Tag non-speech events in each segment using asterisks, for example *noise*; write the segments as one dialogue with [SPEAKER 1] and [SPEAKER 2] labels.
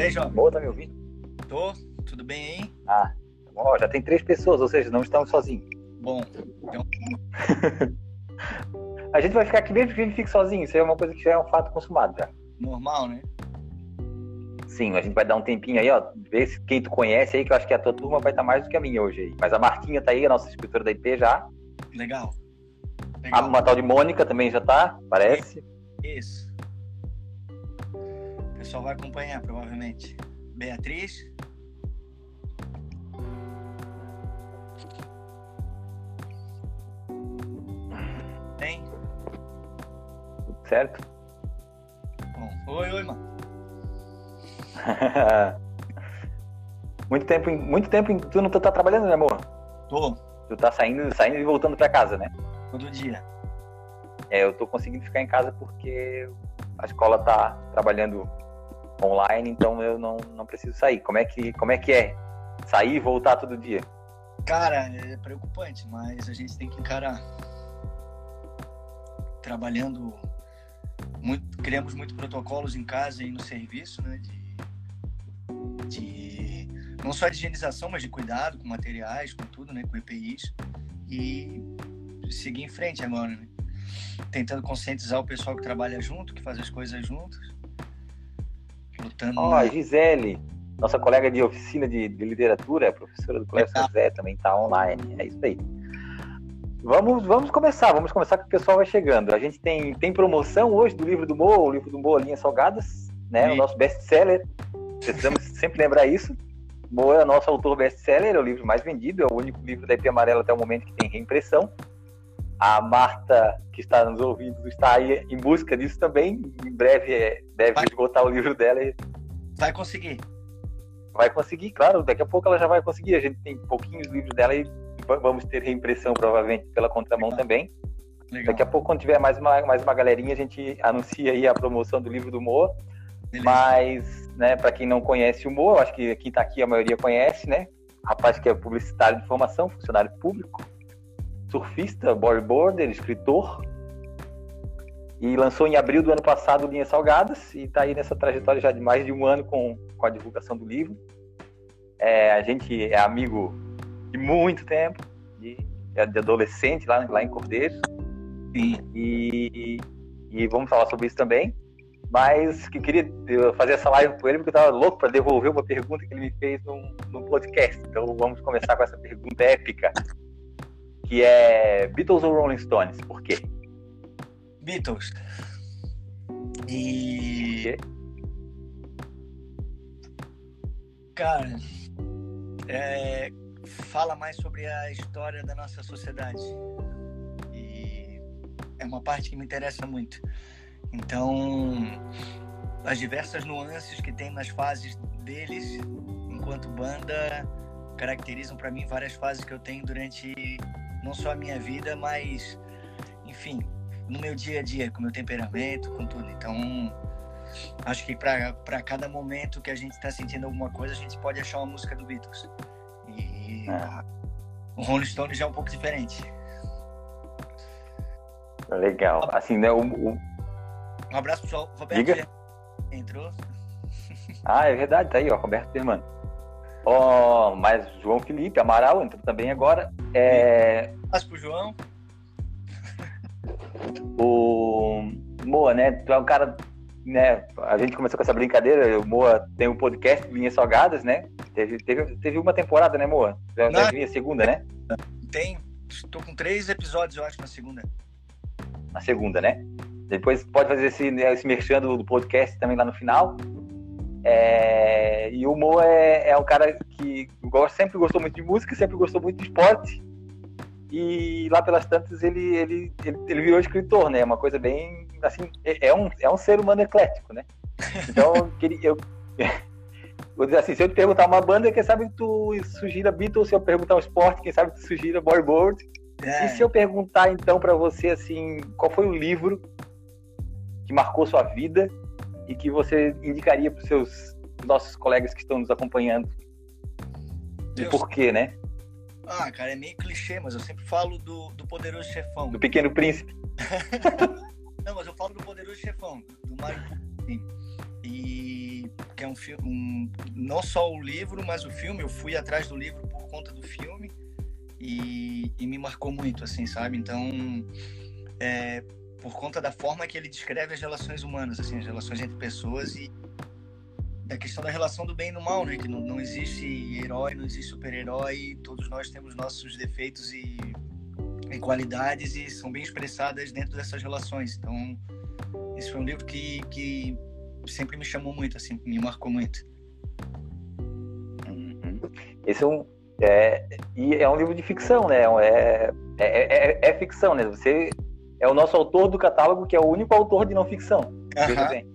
[SPEAKER 1] Ei, João.
[SPEAKER 2] Boa, tá me ouvindo?
[SPEAKER 1] Tô, tudo bem aí?
[SPEAKER 2] Ah, tá bom. Já tem três pessoas, ou seja, não estamos sozinhos.
[SPEAKER 1] Bom, então, *laughs*
[SPEAKER 2] A gente vai ficar aqui mesmo que a gente fique sozinho. Isso aí é uma coisa que já é um fato consumado já.
[SPEAKER 1] normal, né?
[SPEAKER 2] Sim, a gente vai dar um tempinho aí, ó. Ver se quem tu conhece aí, que eu acho que a tua turma vai estar mais do que a minha hoje aí. Mas a Marquinha tá aí, a nossa escritora da IP já.
[SPEAKER 1] Legal.
[SPEAKER 2] A
[SPEAKER 1] Legal.
[SPEAKER 2] uma tal de Mônica também já tá, parece.
[SPEAKER 1] Isso. Pessoal vai acompanhar, provavelmente. Beatriz. Tem?
[SPEAKER 2] Tudo certo?
[SPEAKER 1] Bom. Oi, oi, mano. *laughs*
[SPEAKER 2] muito tempo, em- muito tempo em- tu não tá trabalhando, né, amor?
[SPEAKER 1] Tô,
[SPEAKER 2] Tu tá saindo, saindo e voltando pra casa, né?
[SPEAKER 1] todo dia.
[SPEAKER 2] É, eu tô conseguindo ficar em casa porque a escola tá trabalhando online, então eu não, não preciso sair. Como é que como é que é sair e voltar todo dia?
[SPEAKER 1] Cara, é preocupante, mas a gente tem que encarar. Trabalhando muito, criamos muito protocolos em casa e no serviço, né? De, de não só de higienização, mas de cuidado com materiais, com tudo, né? Com EPIs e seguir em frente agora, né? Tentando conscientizar o pessoal que trabalha junto, que faz as coisas juntos, lutando.
[SPEAKER 2] Ó, a Gisele, nossa colega de oficina de, de literatura, professora do Colégio São José, também tá online. É isso aí. Vamos, vamos começar, vamos começar que o pessoal vai chegando. A gente tem, tem promoção hoje do livro do Moa, o livro do Moa Linhas Salgadas, né? O nosso best-seller. Precisamos *laughs* sempre lembrar isso. Moa é nosso autor best-seller, é o livro mais vendido, é o único livro da IP Amarela até o momento que tem reimpressão. A Marta, que está nos ouvindo, está aí em busca disso também. Em breve é, deve
[SPEAKER 1] Vai.
[SPEAKER 2] esgotar o livro dela e
[SPEAKER 1] Vai conseguir.
[SPEAKER 2] vai conseguir, claro. Daqui a pouco ela já vai conseguir. A gente tem pouquinhos livros dela e va- vamos ter reimpressão provavelmente pela contramão
[SPEAKER 1] Legal.
[SPEAKER 2] também.
[SPEAKER 1] Legal.
[SPEAKER 2] Daqui a pouco, quando tiver mais uma, mais uma galerinha, a gente anuncia aí a promoção do livro do Moa.
[SPEAKER 1] Beleza.
[SPEAKER 2] Mas, né, para quem não conhece o Moa, eu acho que quem tá aqui a maioria conhece, né? Rapaz que é publicitário de formação, funcionário público, surfista, bodyboarder, escritor. E lançou em abril do ano passado Linhas Salgadas e está aí nessa trajetória já de mais de um ano com, com a divulgação do livro. É, a gente é amigo de muito tempo, de, de adolescente lá, lá em Cordeiros.
[SPEAKER 1] Sim.
[SPEAKER 2] E, e vamos falar sobre isso também. Mas que queria fazer essa live com ele porque eu estava louco para devolver uma pergunta que ele me fez num, num podcast. Então vamos começar com essa pergunta épica, que é Beatles ou Rolling Stones? Por quê?
[SPEAKER 1] Beatles. E. Cara, é, fala mais sobre a história da nossa sociedade. E é uma parte que me interessa muito. Então, as diversas nuances que tem nas fases deles, enquanto banda, caracterizam para mim várias fases que eu tenho durante não só a minha vida, mas, enfim, no meu dia a dia, com o meu temperamento, com tudo. Então, acho que para cada momento que a gente está sentindo alguma coisa, a gente pode achar uma música do Beatles. E
[SPEAKER 2] Ah.
[SPEAKER 1] o Rolling Stone já é um pouco diferente.
[SPEAKER 2] Legal. Assim, né? O, o-
[SPEAKER 1] Um abraço pro Roberto.
[SPEAKER 2] Diga.
[SPEAKER 1] Entrou. *laughs*
[SPEAKER 2] Ah, é verdade, tá aí, ó, Roberto Firmano. Ó, mas João Felipe Amaral entrou também agora. É,
[SPEAKER 1] abraço pro João. *laughs*
[SPEAKER 2] O Moa, né? Tu é um cara, né? A gente começou com essa brincadeira. O Moa tem um podcast Linhas Salgadas, né? Teve, teve, teve uma temporada, né, Moa? Já vir a segunda, né?
[SPEAKER 1] Tem. Estou com três episódios, eu acho, na segunda.
[SPEAKER 2] Na segunda, né? Depois pode fazer esse, né, esse merchan do podcast também lá no final. É, e o Moa é, é um cara que gosta, sempre gostou muito de música, sempre gostou muito de esporte. E lá pelas tantas ele, ele, ele, ele virou escritor, né? Uma coisa bem assim, é, é um, é um ser humano eclético, né? Então *laughs* eu vou dizer assim, se eu te perguntar uma banda, quem sabe tu sugira Beatles, se eu perguntar um esporte, quem sabe tu sugira bodyboard.
[SPEAKER 1] É,
[SPEAKER 2] E se eu perguntar então pra você assim, qual foi o livro que marcou sua vida e que você indicaria para seus nossos colegas que estão nos acompanhando? E
[SPEAKER 1] Deus.
[SPEAKER 2] por quê, né?
[SPEAKER 1] Ah, cara, é meio clichê, mas eu sempre falo do, do Poderoso Chefão.
[SPEAKER 2] Do Pequeno Príncipe. *laughs*
[SPEAKER 1] Não, mas eu falo do Poderoso Chefão, do Mário. E, que é um filme, um, não só o livro, mas o filme. Eu fui atrás do livro por conta do filme e, e me marcou muito, assim, sabe? Então, é, por conta da forma que ele descreve as relações humanas, assim, as relações entre pessoas e da questão da relação do bem e do mal, né? Que não, não existe herói, não existe super-herói, todos nós temos nossos defeitos e, e qualidades e são bem expressadas dentro dessas relações. Então, esse foi um livro que, que sempre me chamou muito, assim, me marcou muito.
[SPEAKER 2] Uhum. Esse é um é, e é um livro de ficção, né? É, é, é, é, ficção, né? Você é o nosso autor do catálogo, que é o único autor de não ficção. Veja bem.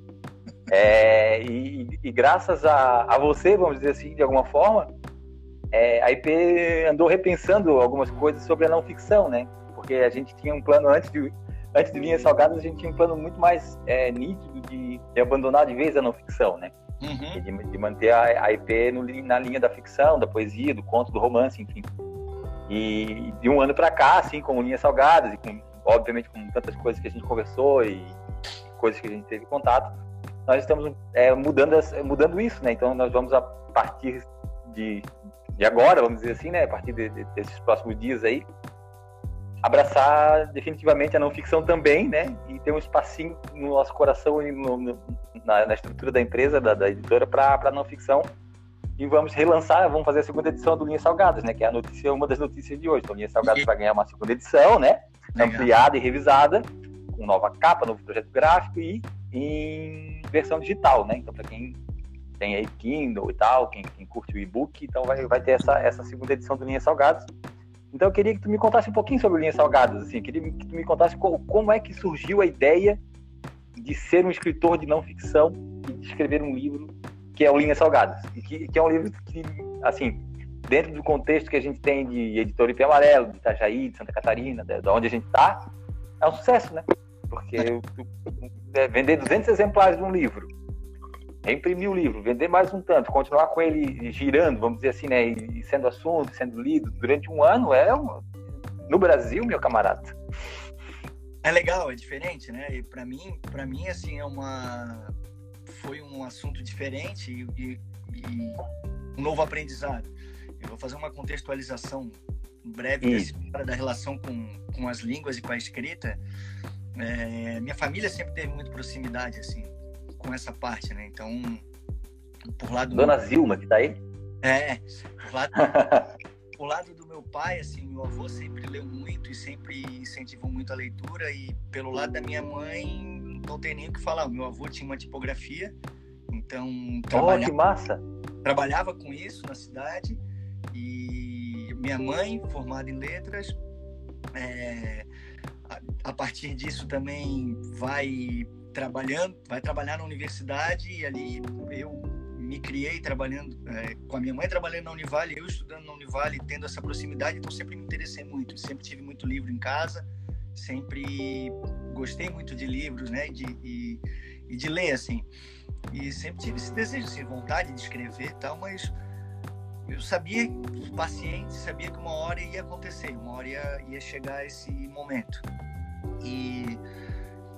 [SPEAKER 2] É, e, e, graças a, a você, vamos dizer assim, de alguma forma, é, a IP andou repensando algumas coisas sobre a não ficção, né? Porque a gente tinha um plano antes de antes de Linhas Salgadas, a gente tinha um plano muito mais é, nítido de, de, abandonar de vez a não ficção, né? Uhum. De, de, manter a, a IP no, na linha da ficção, da poesia, do conto, do romance, enfim. E de um ano para cá, assim, com Linhas Salgadas e com, obviamente, com tantas coisas que a gente conversou e, e coisas que a gente teve contato, nós estamos é, mudando, mudando isso, né? Então, nós vamos a partir de, de agora, vamos dizer assim, né? A partir de, desses próximos dias aí, abraçar definitivamente a não ficção também, né? E ter um espacinho no nosso coração e no, no, na, na, estrutura da empresa, da, da editora, para a não ficção. E vamos relançar, vamos fazer a segunda edição do Linhas Salgadas, né? Que é a notícia, uma das notícias de hoje. Então, Linhas Salgadas vai ganhar uma segunda edição, né? Ampliada e revisada, com nova capa, novo projeto gráfico e em versão digital, né? Então, para quem tem aí Kindle e tal, quem, quem curte o e-book, então vai, vai ter essa, essa segunda edição do Linhas Salgadas então eu queria que tu me contasse um pouquinho sobre Linhas Salgadas, assim, eu queria que tu me contasse como, como é que surgiu a ideia de ser um escritor de não ficção e de escrever um livro que é o Linhas Salgadas, e que, que é um livro que, assim, dentro do contexto que a gente tem de editor IP Amarelo, de Itajaí, de Santa Catarina, de, de onde a gente está, é um sucesso, né? Porque é, vender 200 exemplares de um livro reimprimir o livro, vender mais um tanto, continuar com ele girando, vamos dizer assim, né, e sendo assunto, sendo lido durante um ano, é um... no Brasil, meu camarada.
[SPEAKER 1] É legal, é diferente, né? E para mim, para mim assim é uma foi um assunto diferente e, e, e, um novo aprendizado. Eu vou fazer uma contextualização breve da relação com, com as línguas e com a escrita. É, minha família sempre teve muito proximidade assim com essa parte, né? Então, por lado
[SPEAKER 2] Dona do... Zilma, que tá aí?
[SPEAKER 1] É, por lado, *laughs* por lado do meu pai, assim, meu avô sempre leu muito e sempre incentivou muito a leitura e pelo lado da minha mãe, não tem nem o que falar. Meu avô tinha uma tipografia, então
[SPEAKER 2] trabalhava, oh, que massa!
[SPEAKER 1] Trabalhava com isso na cidade e minha mãe, formada em letras, é, a, a partir disso também vai trabalhando, vai trabalhar na universidade e ali eu me criei trabalhando é, com a minha mãe trabalhando na Univale, eu estudando na Univale, tendo essa proximidade, então sempre me interessei muito, sempre tive muito livro em casa, sempre gostei muito de livros, né, de, e, e de ler assim, e sempre tive esse desejo, assim, vontade de escrever, tal, mas eu sabia, paciente, sabia que uma hora ia acontecer, uma hora ia, ia chegar esse momento e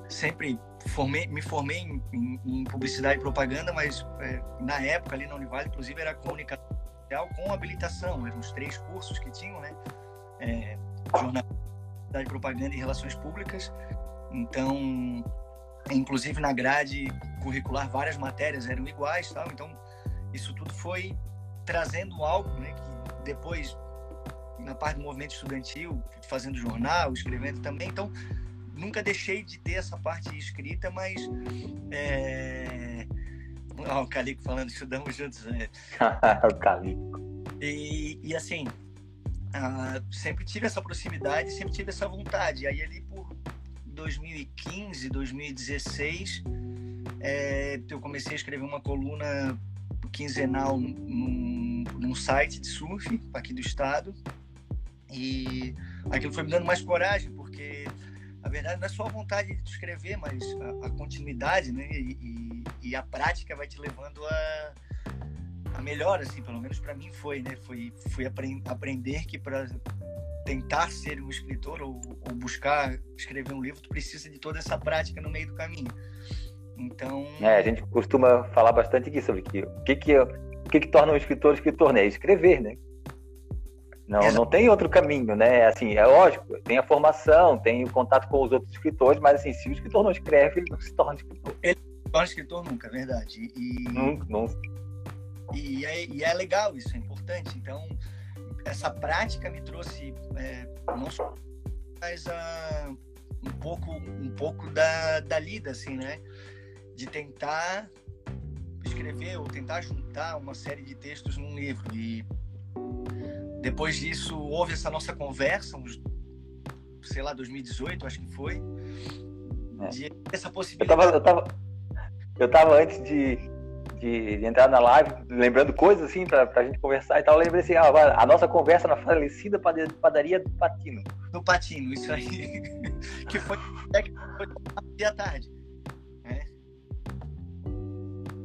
[SPEAKER 1] sempre formei, me formei em, em, em, publicidade e propaganda, mas é, na época ali na Univale, inclusive, era comunicação com habilitação. Eram os três cursos que tinham, né? É, jornalismo, propaganda e relações públicas. Então, inclusive na grade curricular, várias matérias eram iguais, tal. Então, isso tudo foi trazendo algo, né? Que depois na parte do movimento estudantil, fazendo jornal, escrevendo também. Então, nunca deixei de ter essa parte escrita, mas. É... *laughs* Oh, o Calico falando, estudamos juntos. Né? *laughs*
[SPEAKER 2] o Calico.
[SPEAKER 1] E, e assim, uh, sempre tive essa proximidade, sempre tive essa vontade. Aí, ali por 2015, 2016, é, eu comecei a escrever uma coluna quinzenal num, num site de surf aqui do estado. E aquilo foi me dando mais coragem, porque na verdade, não é só a vontade de escrever, mas a, a continuidade, né? E, e, e, a prática vai te levando a, a melhor, assim, pelo menos para mim foi, né? Foi, foi aprend, aprender que para tentar ser um escritor ou, ou, buscar escrever um livro, tu precisa de toda essa prática no meio do caminho. Então.
[SPEAKER 2] É, a gente costuma falar bastante aqui sobre que, o que que, o que que torna um escritor escritor, né? Escrever, né? Não, não tem outro caminho, né? Assim, é lógico, tem a formação, tem o contato com os outros escritores, mas assim, se o escritor não escreve, ele não se torna escritor.
[SPEAKER 1] Ele não se torna escritor nunca, é verdade. E,
[SPEAKER 2] não, não.
[SPEAKER 1] E, é, e é legal isso, é importante. Então, essa prática me trouxe é, não só mas uh, um pouco um pouco da, da lida assim né de tentar escrever ou tentar juntar uma série de textos num livro e depois disso houve essa nossa conversa uns, sei lá 2018 acho que foi
[SPEAKER 2] é.
[SPEAKER 1] de essa possibilidade
[SPEAKER 2] eu tava, eu tava eu tava antes de de, de, entrar na live, lembrando coisas assim para a gente conversar e tal. Eu lembrei assim, ah, a nossa conversa na falecida padaria do Patino.
[SPEAKER 1] Do Patino, isso aí. *laughs* que foi, é, que foi dia tarde.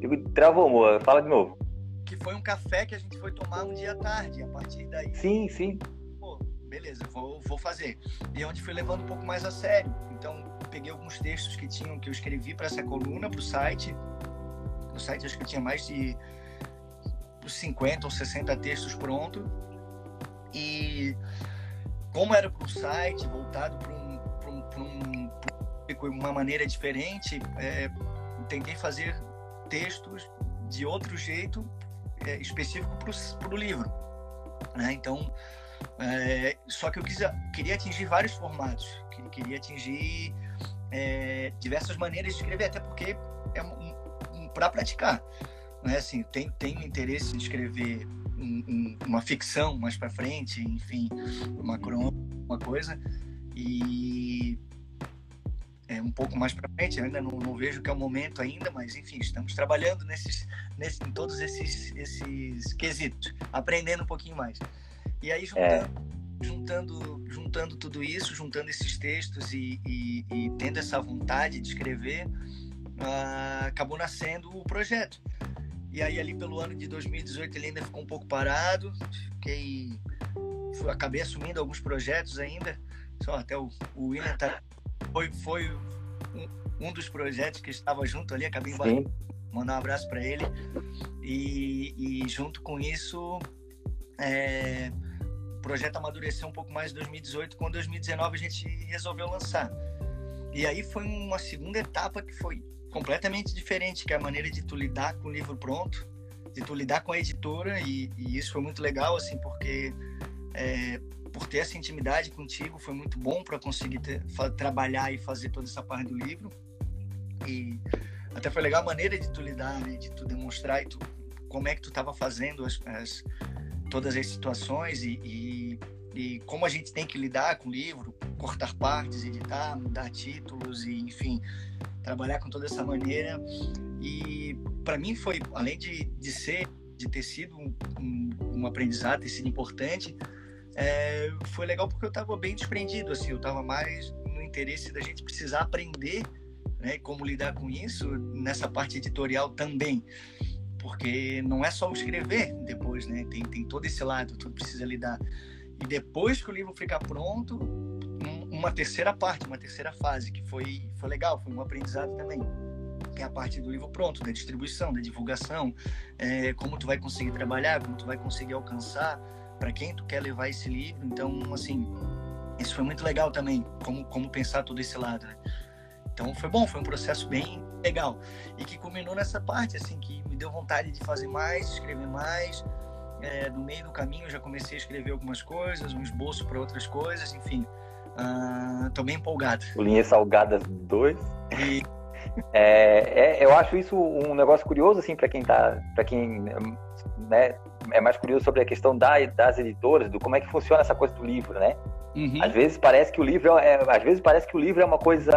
[SPEAKER 1] É.
[SPEAKER 2] Travou, amor. Fala de novo.
[SPEAKER 1] Que foi um café que a gente foi tomar um dia tarde. A partir daí.
[SPEAKER 2] Sim, sim.
[SPEAKER 1] Pô, beleza, vou, vou fazer. E é onde fui levando um pouco mais a sério. Então, peguei alguns textos que tinham que eu escrevi para essa coluna, para o site no site acho que tinha mais de 50 ou 60 textos prontos. E como era para o site, voltado para um, um, um, uma maneira diferente, é, tentei fazer textos de outro jeito é, específico para o livro. Né? Então, é, só que eu quis, queria atingir vários formatos, queria atingir é, diversas maneiras de escrever, até porque é um, para praticar. Né? Assim, tem, tem interesse em escrever um, um, uma ficção mais para frente, enfim, uma crônica, uma coisa, e é um pouco mais para frente, eu ainda não, não, vejo que é o momento ainda, mas enfim, estamos trabalhando nesses, nesse, em todos esses, esses quesitos, aprendendo um pouquinho mais. E aí, juntando, é. juntando, juntando tudo isso, juntando esses textos e, e, e tendo essa vontade de escrever, uh, acabou nascendo o projeto. E aí ali pelo ano de 2018 ele ainda ficou um pouco parado, fiquei fui, acabei assumindo alguns projetos ainda. Só até o, o William tá, foi foi um, um, dos projetos que estava junto ali, acabei embarcando, mandar um abraço para ele. E, e, junto com isso é, o projeto amadureceu um pouco mais em 2018, com 2019 a gente resolveu lançar. E aí foi uma segunda etapa que foi completamente diferente, que é a maneira de tu lidar com o livro pronto, de tu lidar com a editora, e, e isso foi muito legal, assim, porque é, por ter essa intimidade contigo foi muito bom para conseguir ter, trabalhar e fazer toda essa parte do livro. E até foi legal a maneira de tu lidar, né, de tu demonstrar e tu, como é que tu estava fazendo as, as, todas as situações e, e, e, como a gente tem que lidar com o livro, cortar partes, editar, mudar títulos e enfim, trabalhar com toda essa maneira. E para mim foi, além de, de ser, de ter sido um, um, um aprendizado, ter sido importante, é, foi legal porque eu estava bem desprendido, assim, eu estava mais no interesse da gente precisar aprender, né, como lidar com isso nessa parte editorial também, porque não é só escrever depois, né, tem, tem todo esse lado, tudo precisa lidar. E depois que o livro ficar pronto, uma terceira parte, uma terceira fase, que foi, foi legal, foi um aprendizado também. Que é a parte do livro pronto, da distribuição, da divulgação, é, como tu vai conseguir trabalhar, como tu vai conseguir alcançar, para quem tu quer levar esse livro. Então, assim, isso foi muito legal também, como, como pensar todo esse lado, né? Então foi bom, foi um processo bem legal e que culminou nessa parte assim que me deu vontade de fazer mais, escrever mais. É, no meio do caminho já comecei a escrever algumas coisas, um esboço para outras coisas, enfim. Uh, tô bem empolgado.
[SPEAKER 2] Linhas Salgadas 2. E... *laughs* É, é, eu acho isso um negócio curioso, assim, para quem tá. para quem né, é mais curioso sobre a questão da, das editoras, do como é que funciona essa coisa do livro, né? Uhum. Às vezes parece que o livro é, é, às vezes parece que o livro é uma coisa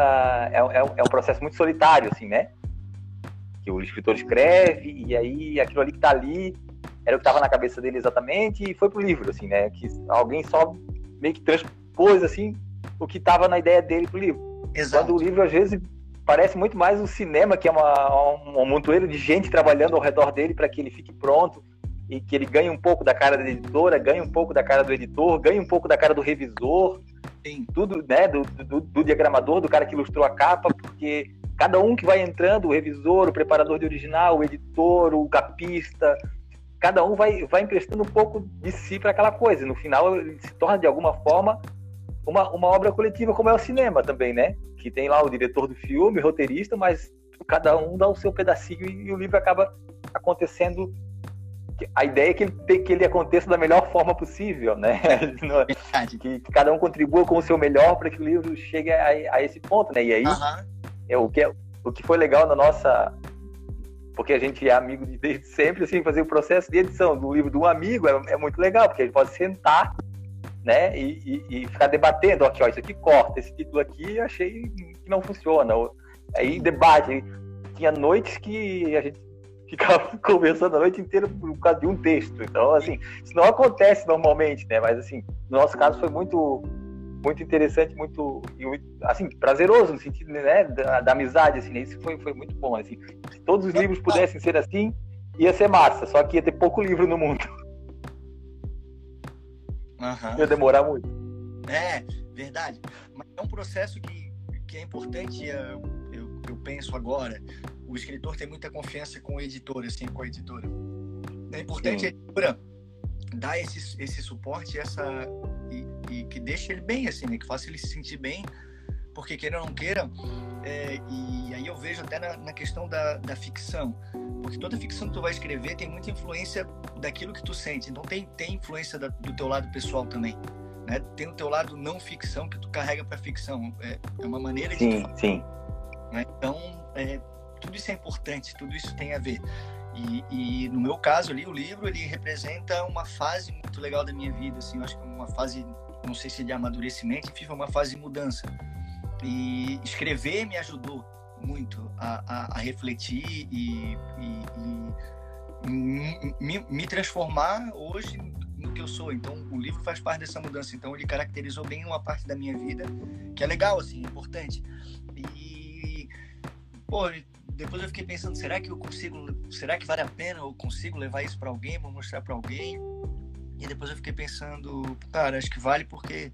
[SPEAKER 2] é, é, é um processo muito solitário, assim, né? Que o escritor escreve e aí aquilo ali que tá ali era o que estava na cabeça dele exatamente e foi pro livro, assim, né? Que alguém só meio que transpôs assim o que estava na ideia dele pro livro. Exato. Quando o livro, às vezes, parece muito mais um cinema, que é uma, um, um montoeiro de gente trabalhando ao redor dele para que ele fique pronto e que ele ganhe um pouco da cara da editora, ganhe um pouco da cara do editor, ganhe um pouco da cara do revisor, Sim. tudo, né, do, do, do, diagramador, do cara que ilustrou a capa, porque cada um que vai entrando, o revisor, o preparador de original, o editor, o capista, cada um vai, vai emprestando um pouco de si para aquela coisa. No final, ele se torna, de alguma forma, uma, uma obra coletiva, como é o cinema também, né? Que tem lá o diretor do filme, o roteirista, mas cada um dá o seu pedacinho e, e o livro acaba acontecendo a ideia é que ele, que ele aconteça da melhor forma possível, né? *laughs* que, que, cada um contribua com o seu melhor para que o livro chegue a, a, esse ponto, né? E aí, é, o, que, é, o que foi legal na nossa... Porque a gente é amigo de, desde sempre, assim, fazer o processo de edição do livro de um amigo é, é muito legal, porque ele pode sentar né? E, e, e, ficar debatendo, aqui, ó, isso aqui corta, esse título aqui eu achei que não funciona. Aí debate. Tinha noites que a gente ficava *laughs* conversando a noite inteira por causa de um texto. Então, assim, isso não acontece normalmente, né? Mas, assim, no nosso caso foi muito muito interessante, muito, assim, prazeroso no sentido, né, da, da amizade, assim, né? Isso foi, foi muito bom, assim. Se todos os livros pudessem ser assim, ia ser massa, só que ia ter pouco livro no mundo. *laughs*
[SPEAKER 1] Uhum.
[SPEAKER 2] Ia demorar muito.
[SPEAKER 1] É, verdade. Mas é um processo que, que é importante, eu, eu, eu penso agora, o escritor tem muita confiança com o editor, assim, com a editora. É importante Sim. a editora dar esse, esse suporte essa, e, e, que deixe ele bem, assim, né? Que faça ele se sentir bem, porque queira ou não queira, é, e aí eu vejo até na, na, questão da, da ficção, porque toda ficção que tu vai escrever tem muita influência daquilo que tu sente, então tem, tem influência da, do teu lado pessoal também. Né? Tem o teu lado não ficção que tu carrega para ficção. É, é, uma maneira
[SPEAKER 2] sim,
[SPEAKER 1] de.
[SPEAKER 2] Sim,
[SPEAKER 1] né? Então, é, tudo isso é importante, tudo isso tem a ver. E, e, no meu caso ali, o livro ele representa uma fase muito legal da minha vida, assim, eu acho que é uma fase, não sei se de amadurecimento, enfim, uma fase de mudança. E escrever me ajudou muito a, a, a refletir e, e, e me, me, transformar hoje no que eu sou. Então, o livro faz parte dessa mudança. Então, ele caracterizou bem uma parte da minha vida, que é legal, assim, é importante. E, pô, depois eu fiquei pensando, será que eu consigo, será que vale a pena eu consigo levar isso para alguém, vou mostrar para alguém? E depois eu fiquei pensando, cara, acho que vale porque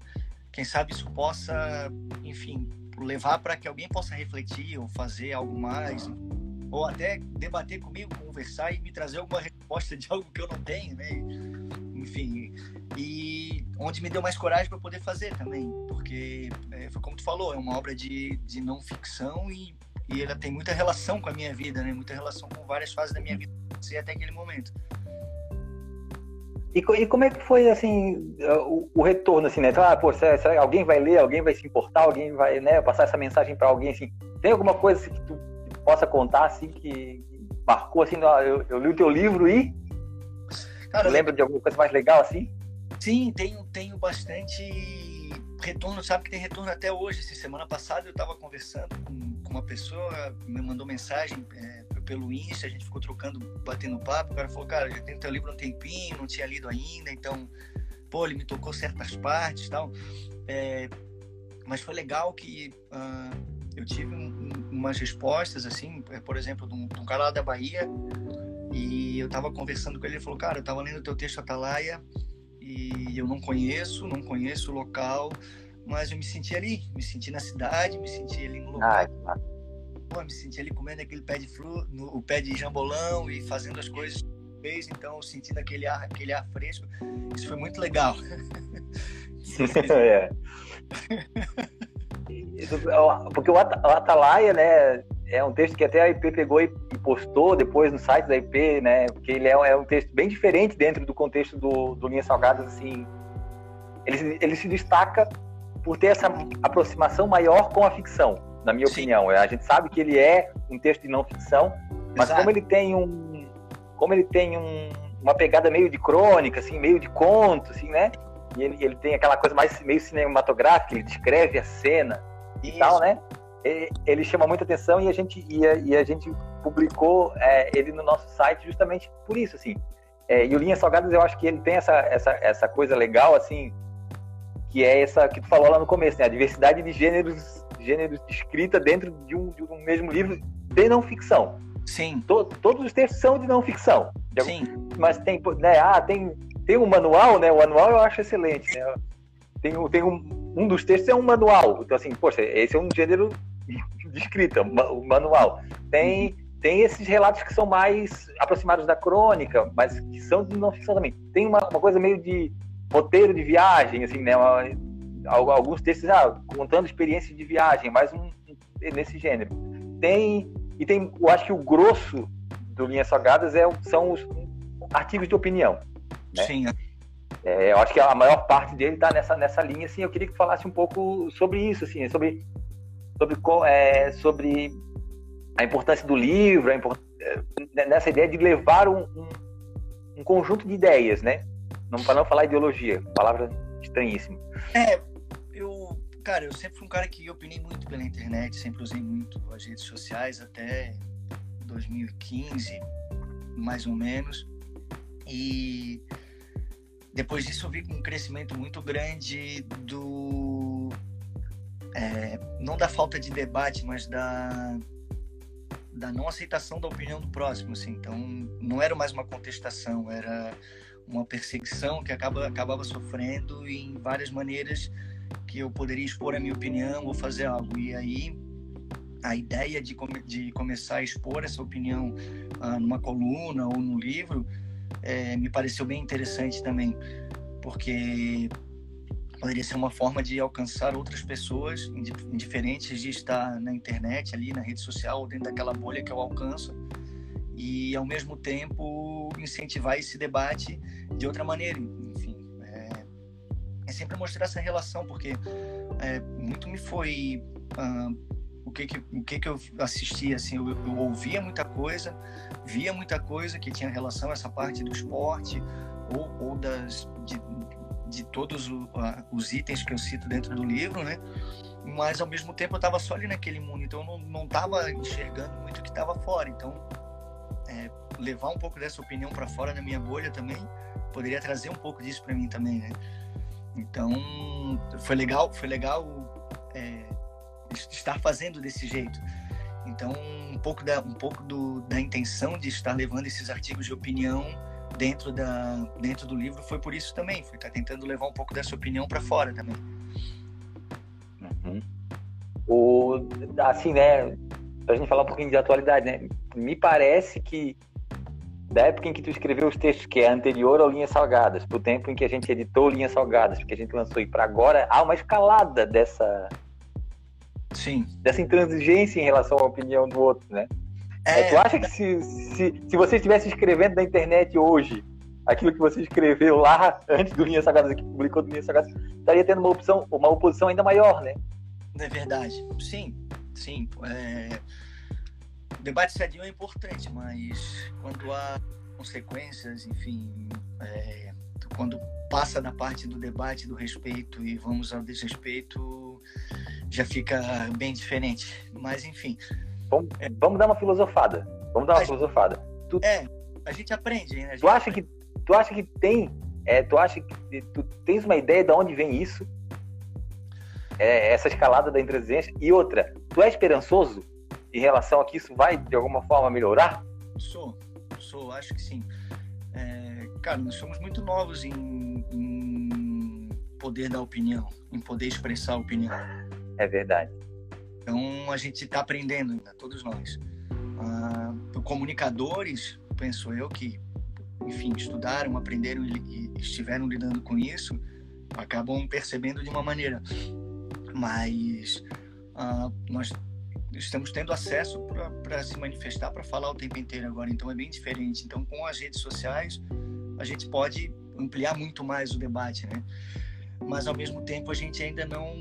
[SPEAKER 1] quem sabe isso possa, enfim, levar para que alguém possa refletir ou fazer algo mais, ou até debater comigo, conversar e me trazer alguma resposta de algo que eu não tenho, né? Enfim, e onde me deu mais coragem para poder fazer também, porque é, foi como tu falou, é uma obra de, de não ficção e e ela tem muita relação com a minha vida, né? Muita relação com várias fases da minha vida até aquele momento.
[SPEAKER 2] E, e como é que foi assim o, o retorno assim, né? Então, ah, pô, será, será, alguém vai ler, alguém vai se importar, alguém vai, né, passar essa mensagem para alguém assim? Tem alguma coisa assim, que tu possa contar assim que marcou assim, eu, eu li o teu livro e Cara, lembra de alguma coisa mais legal assim?
[SPEAKER 1] Sim, tenho tenho bastante retorno, sabe que tem retorno até hoje. Essa semana passada eu estava conversando com, com, uma pessoa, me mandou mensagem é, pelo Insta, a gente ficou trocando, batendo papo. O cara falou, cara, já tem teu livro um tempinho, não tinha lido ainda, então, pô, ele me tocou certas partes tal. É, mas foi legal que uh, eu tive um, um, umas respostas, assim, é, por exemplo, de um, de um cara lá da Bahia, e eu estava conversando com ele, ele falou, cara, eu estava lendo teu texto Atalaia e eu não conheço, não conheço o local, mas eu me senti ali, me senti na cidade, me senti ali no local. Ah, Pô, me senti ali comendo aquele pé de fru, no, o pé de jambolão e fazendo as coisas fez, então sentindo aquele ar, aquele ar fresco. Isso foi muito legal. *laughs*
[SPEAKER 2] é. *laughs* Porque o Atalaia, né, é um texto que até a IP pegou e postou depois no site da IP, né? Porque ele é, é um texto bem diferente dentro do contexto do, do Linhas Salgadas, assim. Ele, ele se destaca por ter essa aproximação maior com a ficção, na minha Sim. opinião. A gente sabe que ele é um texto de não ficção, mas Exato. como ele tem um, como ele tem um, uma pegada meio de crônica, assim, meio de conto, assim, né? E ele, ele tem aquela coisa mais meio cinematográfica, ele descreve a cena Isso. e tal, né? Ele chama muita atenção e a gente, e a, e a gente publicou é, ele no nosso site justamente por isso, assim. É, e o Linhas Salgadas, eu acho que ele tem essa, essa, essa coisa legal, assim, que é essa que tu falou lá no começo, né? A diversidade de gêneros, gêneros de escrita dentro de um, de um mesmo livro de não ficção.
[SPEAKER 1] Sim.
[SPEAKER 2] To, todos os textos são de não ficção. De
[SPEAKER 1] Sim.
[SPEAKER 2] mas tem, né? Ah, tem, tem um manual, né? O manual eu acho excelente, né? Tem, tem um, um dos textos é um manual. Então, assim, poxa, esse é um gênero de escrita, o manual. Tem, tem esses relatos que são mais aproximados da crônica, mas que são de não ficção também. Tem uma, uma coisa meio de roteiro de viagem, assim, né? Uma, alguns textos ah, contando experiências de viagem, mais um, nesse gênero. Tem e tem, eu acho que o grosso do Linhas Salgadas é, são os artigos de opinião. Né?
[SPEAKER 1] Sim.
[SPEAKER 2] É, eu acho que a maior parte dele está nessa, nessa linha. Assim, eu queria que falasse um pouco sobre isso, assim, sobre sobre é, sobre a importância do livro, a import... É, nessa ideia de levar um, um, um conjunto de ideias, né? Não para não falar ideologia, palavra estranhíssima.
[SPEAKER 1] É, eu, cara, eu sempre fui um cara que opinei muito pela internet, sempre usei muito as redes sociais até 2015, mais ou menos. E depois disso eu vi um crescimento muito grande do é, não da falta de debate, mas da da não aceitação da opinião do próximo, assim. Então, não era mais uma contestação, era uma perseguição que acaba, acabava sofrendo em várias maneiras que eu poderia expor a minha opinião ou fazer algo. E aí, a ideia de, de começar a expor essa opinião ah, numa coluna ou no livro é, me pareceu bem interessante também, porque poderia ser uma forma de alcançar outras pessoas, indiferentes de estar na internet, ali na rede social, ou dentro daquela bolha que eu alcanço, e ao mesmo tempo incentivar esse debate de outra maneira. Enfim, é, é sempre mostrar essa relação, porque é, muito me foi. Uh, o que que, o que que eu assistia, assim, eu, eu, ouvia muita coisa, via muita coisa que tinha relação a essa parte do esporte ou, ou das, de, de todos os itens que eu cito dentro do livro, né? Mas ao mesmo tempo eu estava só ali naquele mundo, então eu não estava enxergando muito o que estava fora. Então, é, levar um pouco dessa opinião para fora da minha bolha também poderia trazer um pouco disso para mim também, né? Então, foi legal, foi legal é, estar fazendo desse jeito. Então, um pouco da, um pouco do, da intenção de estar levando esses artigos de opinião dentro, da, dentro do livro foi por isso também. Foi estar tá tentando levar um pouco dessa opinião para fora também.
[SPEAKER 2] Uhum. O, assim, né? Pra gente falar um pouquinho de atualidade, né? Me parece que da época em que tu escreveu os textos, que é anterior ao Linhas Salgadas, pro tempo em que a gente editou Linhas Salgadas, porque a gente lançou e para agora, há uma escalada dessa
[SPEAKER 1] Sim.
[SPEAKER 2] dessa intransigência em relação à opinião do outro, né? É, tu acha que se, se, se você estivesse escrevendo na internet hoje aquilo que você escreveu lá antes do Linha Sagadas, que publicou do Linha Sagadas, estaria tendo uma opção, uma oposição ainda maior, né?
[SPEAKER 1] É verdade. Sim, sim. É... O debate sadio é importante, mas quando há consequências, enfim, é... quando passa da parte do debate, do respeito e vamos ao desrespeito, já fica bem diferente. Mas, enfim,
[SPEAKER 2] Vamos, é. vamos dar uma filosofada. Vamos dar uma a filosofada.
[SPEAKER 1] Tu, é, a gente aprende, né?
[SPEAKER 2] Gente tu acha aprende. que tu acha que tem, é, tu acha que tu tens uma ideia de onde vem isso? É, essa escalada da intransigência e outra, tu é esperançoso em relação a que isso vai de alguma forma melhorar?
[SPEAKER 1] Sou, sou, acho que sim. É, cara, nós somos muito novos em, em poder dar opinião, em poder expressar opinião.
[SPEAKER 2] É verdade.
[SPEAKER 1] Então a gente está aprendendo ainda, todos nós. Ah, comunicadores, penso eu, que, enfim, estudaram, aprenderam e, e estiveram lidando com isso, acabam percebendo de uma maneira. Mas ah, nós estamos tendo acesso para se manifestar, para falar o tempo inteiro agora, então é bem diferente. Então, com as redes sociais, a gente pode ampliar muito mais o debate, né? Mas ao mesmo tempo a gente ainda não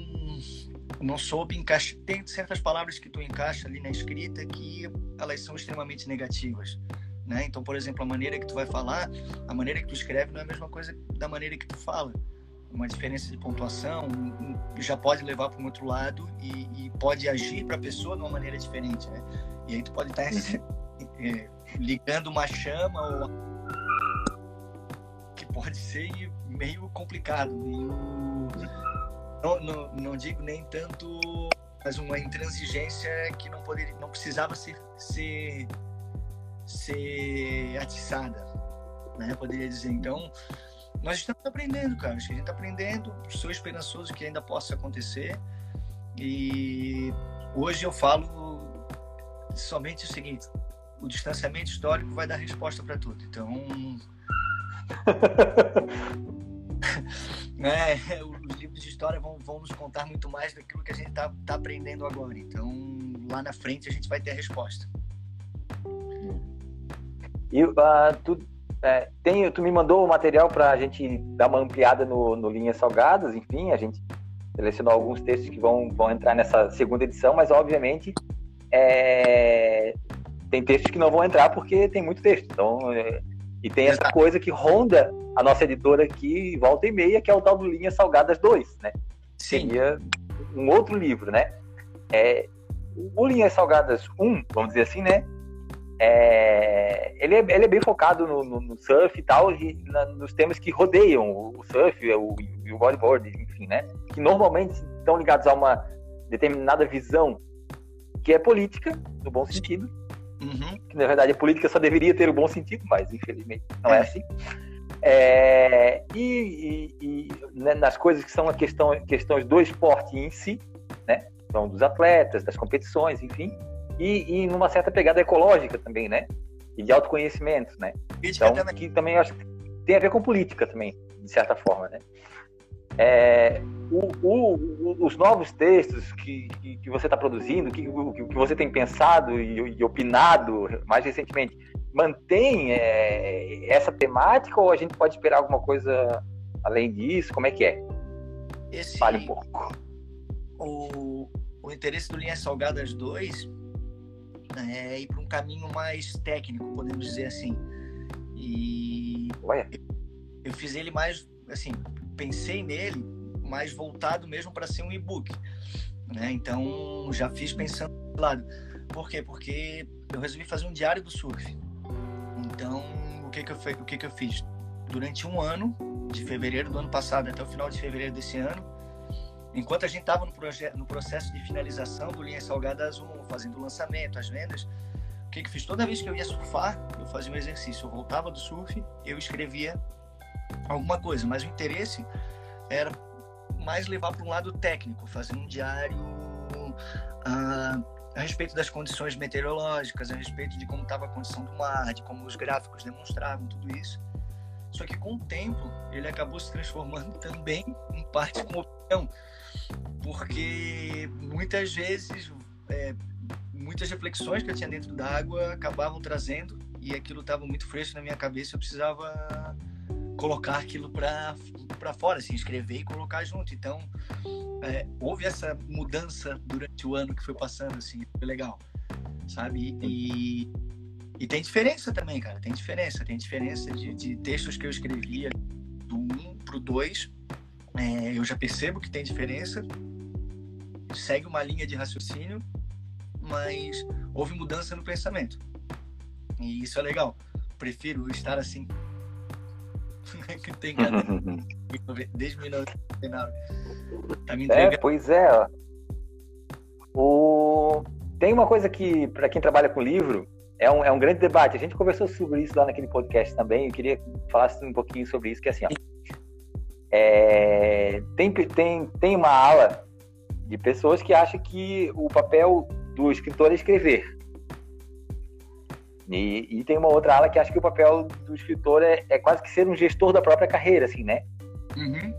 [SPEAKER 1] não soube encaixar. Tem certas palavras que tu encaixa ali na escrita que elas são extremamente negativas. Né? Então, por exemplo, a maneira que tu vai falar, a maneira que tu escreve não é a mesma coisa da maneira que tu fala. Uma diferença de pontuação já pode levar para um outro lado e, e pode agir para a pessoa de uma maneira diferente. Né? E aí tu pode estar *laughs* é, ligando uma chama ou que pode ser meio complicado, meio não, não, não digo nem tanto, mas uma intransigência que não poderia, não precisava ser, ser, ser atiçada, né? Poderia dizer. Então, nós estamos aprendendo, cara. A gente está aprendendo. Sou esperançoso que ainda possa acontecer. E hoje eu falo somente o seguinte: o distanciamento histórico vai dar resposta para tudo. Então, *laughs* *laughs* né, os livros de história vão, vão nos contar muito mais daquilo que a gente está tá aprendendo agora. Então, lá na frente a gente vai ter a resposta.
[SPEAKER 2] E uh, tu, é, tem, tu me mandou o material para a gente dar uma ampliada no, no Linhas Salgadas, enfim, a gente selecionou alguns textos que vão, vão entrar nessa segunda edição, mas obviamente é, tem textos que não vão entrar porque tem muito texto. Então, é, e tem essa Exato. coisa que ronda a nossa editora aqui, volta e meia, que é o tal do Linhas Salgadas 2, né? Sim. Seria um outro livro, né? É, o Linhas Salgadas 1, vamos dizer assim, né? É, ele, é, ele é bem focado no, no, no surf e tal, e na, nos temas que rodeiam o, surf o, o bodyboard, enfim, né? Que normalmente estão ligados a uma determinada visão que é política, no bom sentido. Uhum. Que, na verdade, a política só deveria ter o bom sentido, mas infelizmente não é, é assim. É, e, e, e né, nas coisas que são a questão, questões do esporte em si, né? Então, dos atletas, das competições, enfim e, e numa certa pegada ecológica também, né? E de autoconhecimento, né? então, também. que também acho que tem a ver com política também, de certa forma, né? É, o, o, os novos textos que, que, que você está produzindo, que, que, você tem pensado e, e opinado mais recentemente, mantém é, essa temática ou a gente pode esperar alguma coisa além disso? Como é que é?
[SPEAKER 1] Esse, Fale um pouco. O, o interesse do Linhas Salgadas 2 é, ir para um caminho mais técnico, podemos dizer assim. E Ué. eu fiz ele mais, assim, pensei nele mais voltado mesmo para ser um e-book, né? Então já fiz pensando do lado. Por quê? Porque eu resolvi fazer um diário do surf. Então o que que eu, o que que eu fiz? Durante um ano, de fevereiro do ano passado até o final de fevereiro desse ano, Enquanto a gente estava no, no, processo de finalização do Linha Salgadas 1, fazendo o lançamento, as vendas, o que, que fiz? Toda vez que eu ia surfar, eu fazia um exercício. Eu voltava do surf, eu escrevia alguma coisa, mas o interesse era mais levar para um lado técnico, fazer um diário uh, a respeito das condições meteorológicas, a respeito de como estava a condição do mar, de como os gráficos demonstravam tudo isso. Só que com o tempo ele acabou se transformando *laughs* também em parte com opinião porque muitas vezes é, muitas reflexões que eu tinha dentro da água acabavam trazendo e aquilo estava muito fresco na minha cabeça eu precisava colocar aquilo para fora assim escrever e colocar junto então é, houve essa mudança durante o ano que foi passando assim foi legal sabe e e tem diferença também cara tem diferença tem diferença de, de textos que eu escrevia do 1 um pro 2 é, eu já percebo que tem diferença, segue uma linha de raciocínio, mas houve mudança no pensamento. E isso é legal. Prefiro estar assim. *laughs* que tem cada... *laughs* Desde 1999.
[SPEAKER 2] Tá me É, pois é. O... Tem uma coisa que, para quem trabalha com livro, é um, é um grande debate. A gente conversou sobre isso lá naquele podcast também. Eu queria falar um pouquinho sobre isso, que é assim, ó, é, tem, tem, tem uma ala de pessoas que acham que o papel do escritor é escrever. E, e, tem uma outra ala que acha que o papel do escritor é, é quase que ser um gestor da própria carreira, assim, né? Uhum.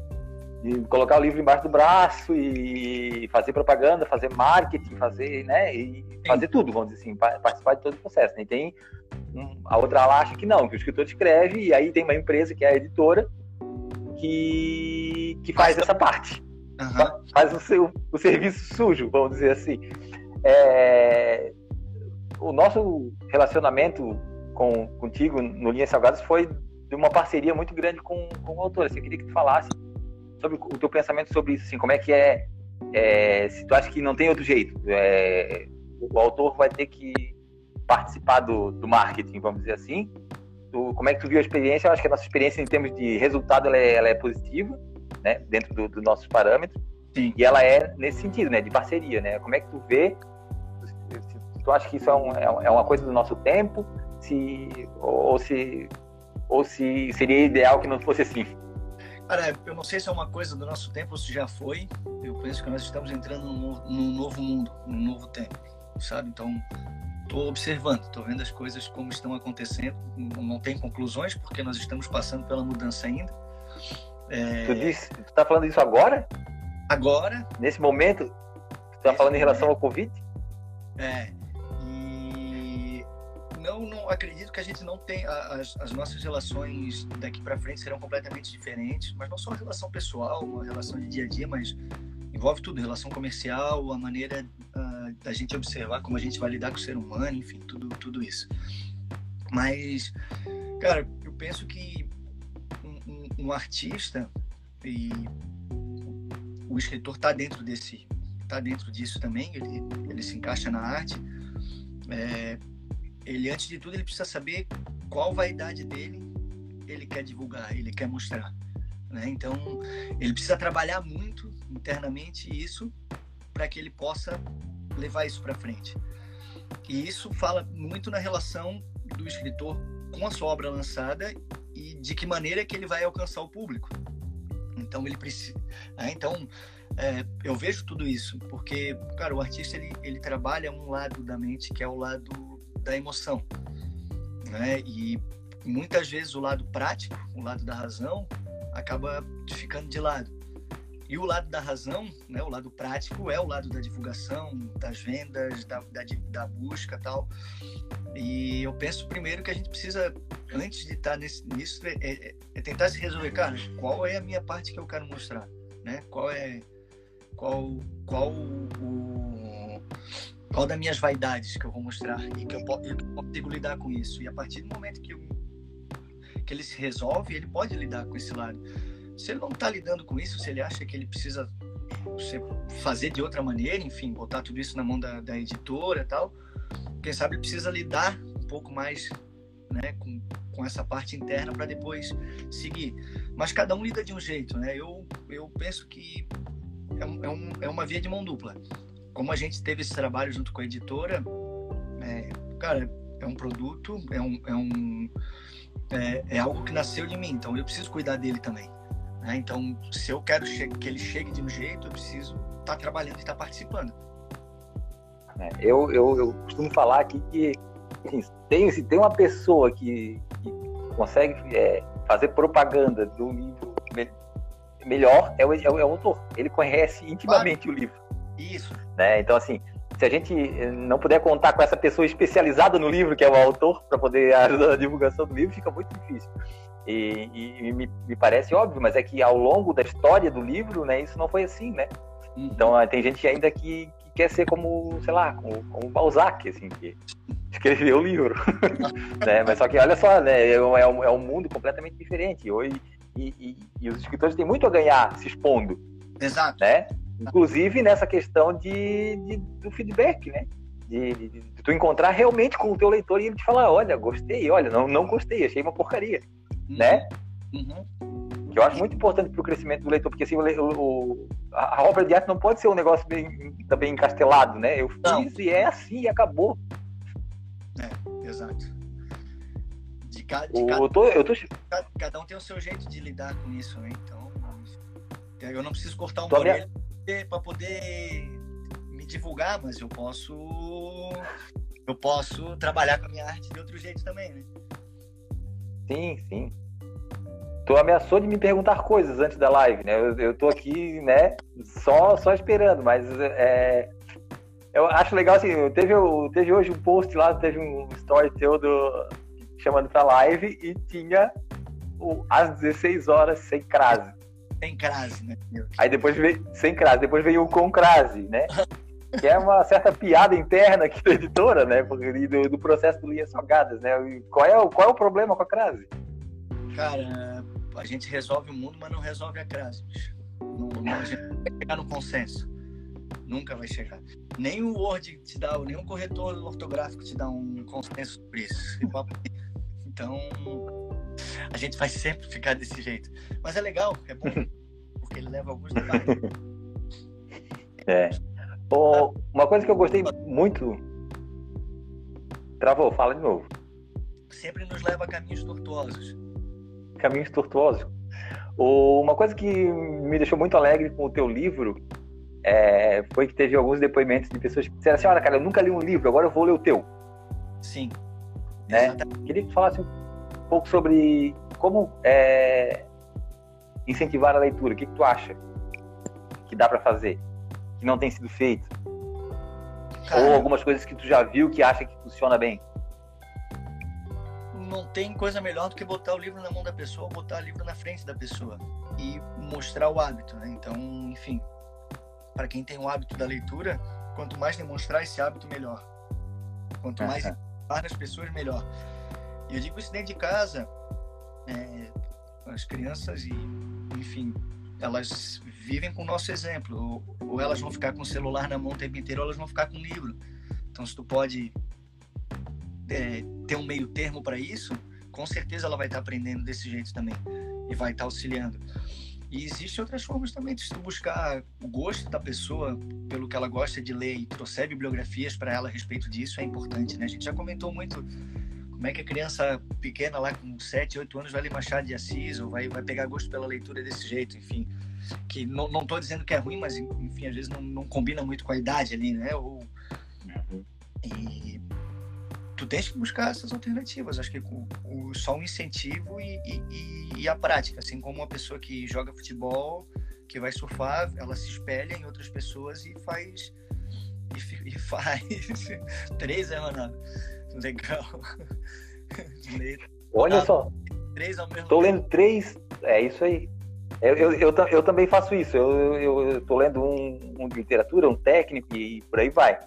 [SPEAKER 2] De colocar o livro embaixo do braço e fazer propaganda, fazer marketing, fazer, né? E fazer tudo, vamos dizer assim, participar de todo o processo. Né? E tem um, a outra ala acha que não, que o escritor escreve e aí tem uma empresa que é a editora que, que faz essa parte. Uhum. Faz o, seu, o serviço sujo, vamos dizer assim. É, o nosso relacionamento com, contigo no Linhas Salgadas foi de uma parceria muito grande com, com o autor. Assim, eu queria que tu falasse sobre o teu pensamento sobre isso, assim, como é que é, é se tu acha que não tem outro jeito, é, o autor vai ter que participar do, do marketing, vamos dizer assim, tu, como é que tu viu a experiência? Eu acho que a nossa experiência em termos de resultado ela é, ela é positiva, né, dentro dos do nossos parâmetros. Sim. E ela é nesse sentido, né, de parceria, né? Como é que tu vê? Tu acha que isso é, um, é, é uma coisa do nosso tempo, se ou se ou se seria ideal que não fosse assim?
[SPEAKER 1] Cara, eu não sei se é uma coisa do nosso tempo ou se já foi. Eu penso que nós estamos entrando num, num novo mundo, num novo tempo, sabe? Então, estou observando, estou vendo as coisas como estão acontecendo. Não tem conclusões porque nós estamos passando pela mudança ainda.
[SPEAKER 2] É... Tu disse, tu está falando isso agora?
[SPEAKER 1] Agora.
[SPEAKER 2] Nesse momento, tu está falando em relação ao Covid?
[SPEAKER 1] É. Não, não acredito que a gente não tem as, as nossas relações daqui para frente serão completamente diferentes, mas não só a relação pessoal, uma relação de dia a dia, mas envolve tudo, relação comercial, a maneira uh, da gente observar como a gente vai lidar com o ser humano, enfim, tudo, tudo isso. Mas, cara, eu penso que um, um, um artista e o escritor está dentro desse, está dentro disso também. Ele, ele se encaixa na arte. É, ele antes de tudo ele precisa saber qual vaidade dele ele quer divulgar, ele quer mostrar. Né? Então ele precisa trabalhar muito internamente isso para que ele possa levar isso para frente. E isso fala muito na relação do escritor com a sua obra lançada e de que maneira que ele vai alcançar o público. Então ele precisa. Né? Então é, eu vejo tudo isso porque, cara, o artista ele, ele trabalha um lado da mente que é o lado da emoção, né? E muitas vezes o lado prático, o lado da razão, acaba ficando de lado. E o lado da razão, né, o lado prático, é o lado da divulgação, das vendas, da, da, da busca tal. E eu penso primeiro que a gente precisa, antes de estar nesse, nisso, é, é, é tentar se resolver, cara, qual é a minha parte que eu quero mostrar, né? Qual é qual qual o qual das minhas vaidades que eu vou mostrar e que eu, eu consigo lidar com isso. E a partir do momento que, eu, que ele se resolve, ele pode lidar com esse lado. Se ele não está lidando com isso, se ele acha que ele precisa fazer de outra maneira, enfim, botar tudo isso na mão da, da editora e tal, quem sabe ele precisa lidar um pouco mais né, com, com essa parte interna para depois seguir. Mas cada um lida de um jeito, né? Eu, eu penso que é, um, é, um, é uma via de mão dupla. Como a gente teve esse trabalho junto com a editora, é, cara, é um produto, é um, é, um é, é algo que nasceu de mim, então eu preciso cuidar dele também. Né? Então, se eu quero que ele chegue de um jeito, eu preciso estar tá trabalhando e estar tá participando.
[SPEAKER 2] É, eu, eu, eu, costumo falar aqui que assim, tem, se tem uma pessoa que, que consegue é, fazer propaganda do livro melhor, é o, é o, é o autor. Ele conhece intimamente claro. o livro.
[SPEAKER 1] Isso.
[SPEAKER 2] Né? Então, assim, se a gente não puder contar com essa pessoa especializada no livro, que é o autor, para poder *laughs* ajudar na divulgação do livro, fica muito difícil. E, e, e me, me, parece óbvio, mas é que ao longo da história do livro, né, isso não foi assim, né? Uhum. Então ah, tem gente ainda que, que, quer ser como, sei lá, como, como Balzac, assim, que *laughs* escreveu o livro, *laughs* né? Mas só que olha só, né, é um, é um mundo completamente diferente. Hoje, e, e, e, os escritores têm muito a ganhar se expondo.
[SPEAKER 1] Exato.
[SPEAKER 2] Né? Inclusive nessa questão de, de do feedback, né? De, de, de, tu encontrar realmente com o teu leitor e ele te falar, olha, gostei, olha, não, não gostei, achei uma porcaria uhum. né? Uhum. Que eu acho muito importante para o crescimento do leitor, porque assim, o, o, a obra de arte não pode ser um negócio bem, também encastelado, né? Eu fiz não. e é assim e acabou.
[SPEAKER 1] É, exato.
[SPEAKER 2] De, ca, de cada, eu tô, eu tô...
[SPEAKER 1] Cada, cada, um tem o seu jeito de lidar com isso, né? Então, eu não preciso cortar um orelha minha... para poder me divulgar, mas eu posso eu posso trabalhar com a minha arte de outro jeito também, né?
[SPEAKER 2] Sim, sim. Tu ameaçou de me perguntar coisas antes da live, né? Eu, eu tô aqui, né, só, só esperando, mas é, eu acho legal assim, teve, teve hoje um post lá, teve um story teu do, chamando pra live e tinha o, às 16 horas sem crase.
[SPEAKER 1] Sem crase, né?
[SPEAKER 2] Aí depois veio, sem crase, depois veio o com crase, né? que é uma certa piada interna aqui da editora, né? Do, do processo do Linhas Salgadas, né? Qual é, o, qual é o problema com a crase?
[SPEAKER 1] Cara, a gente resolve o mundo, mas não resolve a crase. Não, não, a gente não vai chegar no consenso. Nunca vai chegar. Nem o Word te dá, nem o corretor ortográfico te dá um consenso sobre isso. *laughs* Então, a gente vai sempre ficar desse jeito. Mas é legal, é bom, *laughs* porque ele leva alguns detalhes.
[SPEAKER 2] É. Oh, uma coisa que eu gostei muito. Travou, fala de novo.
[SPEAKER 1] Sempre nos leva a caminhos tortuosos.
[SPEAKER 2] Caminhos tortuosos. Uma coisa que me deixou muito alegre com o teu livro é, foi que teve alguns depoimentos de pessoas que disseram assim: Olha, cara, eu nunca li um livro, agora eu vou ler o teu.
[SPEAKER 1] Sim.
[SPEAKER 2] Né? Queria que tu falasse um pouco sobre como é, incentivar a leitura. O que, que tu acha que dá para fazer, que não tem sido feito? Cara, Ou algumas coisas que tu já viu que acha que funciona bem?
[SPEAKER 1] Não tem coisa melhor do que botar o livro na mão da pessoa, botar o livro na frente da pessoa e mostrar o hábito, né? Então, enfim, para quem tem o hábito da leitura, quanto mais demonstrar esse hábito, melhor. Quanto mais falar nas pessoas, melhor. Eu digo isso dentro de casa, é, as crianças e, enfim, elas vivem com o nosso exemplo. Ou, ou, elas vão ficar com o celular na mão o tempo inteiro, ou elas vão ficar com o livro. Então, se tu pode é, ter um meio termo para isso, com certeza ela vai estar aprendendo desse jeito também e vai estar auxiliando. E existem outras formas também de buscar o gosto da pessoa pelo que ela gosta de ler e trouxer bibliografias para ela a respeito disso é importante, né? A gente já comentou muito como é que a criança pequena lá com 7, 8 anos vai ler Machado de Assis ou vai, vai pegar gosto pela leitura desse jeito, enfim. Que não, não tô dizendo que é ruim, mas enfim, às vezes não, não combina muito com a idade ali, né? Ou, uhum. E tu tens que buscar essas alternativas. Acho que o, o só um incentivo e, e, e, a prática, assim como uma pessoa que joga futebol, que vai surfar, ela se espelha em outras pessoas e faz e, e *laughs* faz três, mano? Legal. *laughs*
[SPEAKER 2] Olha só. Três ao mesmo Tô tempo. lendo três. É isso aí. Eu, eu, eu, eu, também faço isso. Eu, eu, eu tô lendo um, um de literatura, um técnico e por aí vai.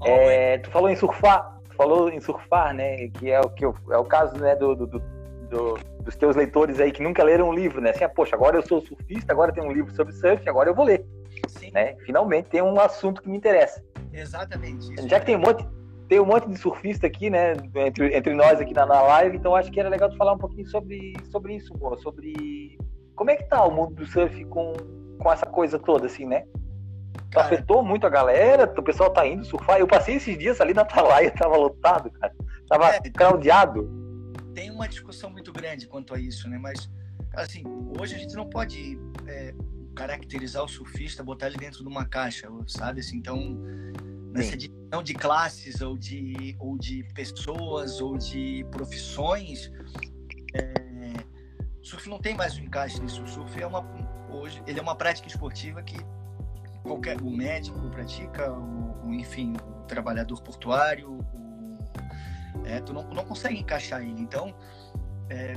[SPEAKER 2] Oh, é, tu falou em surfar falou em surfar, né? Que é o que eu, é o caso, né, do, do, do, dos teus leitores aí que nunca leram um livro, né? Assim, ah, poxa, agora eu sou surfista, agora tem um livro sobre surf, agora eu vou ler. Sim. Né? Finalmente tem um assunto que me interessa.
[SPEAKER 1] Exatamente. Isso.
[SPEAKER 2] Já que tem um monte, tem um monte de surfista aqui, né? Entre, entre nós aqui na, na live, então acho que era legal tu falar um pouquinho sobre, sobre isso, pô, sobre como é que tá o mundo do surf com, com essa coisa toda, assim, né? Cara, afetou muito a galera, o pessoal tá indo surfar. Eu passei esses dias ali na Atalaia, *laughs* tava lotado, cara. Tava é, craudiado.
[SPEAKER 1] Tem uma discussão muito grande quanto a isso, né? Mas, assim, hoje a gente não pode é, caracterizar o surfista, botar ele dentro de uma caixa, sabe? Assim, então, nessa divisão de classes ou de, ou de pessoas ou de profissões, é, surf não tem mais um encaixe nisso. O surf é uma, hoje, ele é uma prática esportiva que qualquer o médico pratica, o, o enfim, o trabalhador portuário, o, é, tu não, não consegue encaixar ele. Então, é,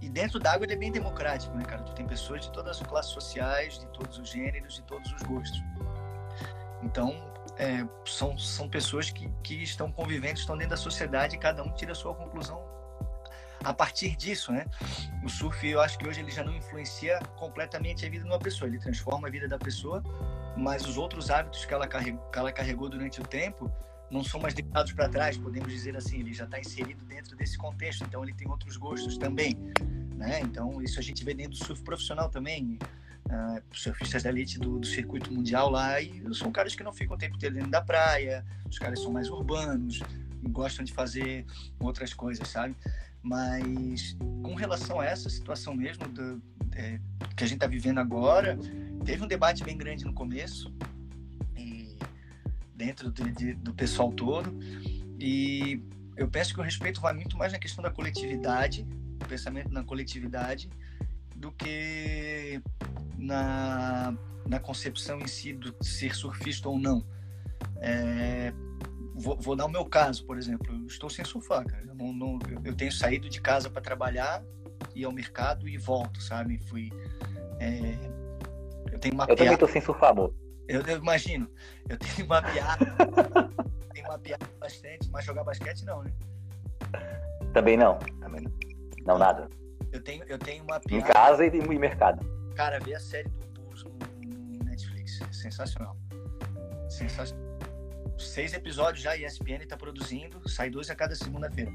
[SPEAKER 1] e dentro d'água ele é bem democrático, né, cara? Tu tem pessoas de todas as classes sociais, de todos os gêneros, de todos os gostos. Então, é, são, são pessoas que, que estão convivendo, estão dentro da sociedade e cada um tira a sua conclusão a partir disso, né? O surf, eu acho que hoje ele já não influencia completamente a vida de uma pessoa, ele transforma a vida da pessoa, mas os outros hábitos que ela carregou, que ela carregou durante o tempo não são mais deixados para trás, podemos dizer assim, ele já está inserido dentro desse contexto, então ele tem outros gostos também, né? Então isso a gente vê dentro do surf profissional também, uh, surfistas da elite do, do, circuito mundial lá, e são caras que não ficam o tempo inteiro dentro da praia, os caras são mais urbanos, gostam de fazer outras coisas, sabe? Mas com relação a essa situação mesmo do, é, que a gente está vivendo agora, teve um debate bem grande no começo, dentro de, de, do pessoal todo, e eu penso que o respeito vai muito mais na questão da coletividade, o pensamento na coletividade, do que na, na concepção em si do ser surfista ou não. É, vou, vou, dar o meu caso, por exemplo. Eu estou sem surfar, cara. Eu, não, não, eu tenho saído de casa para trabalhar, ir ao mercado e volto, sabe? Fui. É, eu tenho mapeado.
[SPEAKER 2] Eu também estou sem surfar, amor.
[SPEAKER 1] Eu, eu, imagino. Eu tenho mapeado. *laughs* tenho mapeado bastante, mas jogar basquete não, né?
[SPEAKER 2] Também não. Também não. Não, nada.
[SPEAKER 1] Eu tenho, eu tenho mapeado.
[SPEAKER 2] Em casa e em mercado.
[SPEAKER 1] Cara, ver a série do Bulls no Netflix. Sensacional. Sensacional seis episódios já a ESPN está produzindo, sai dois a cada segunda-feira.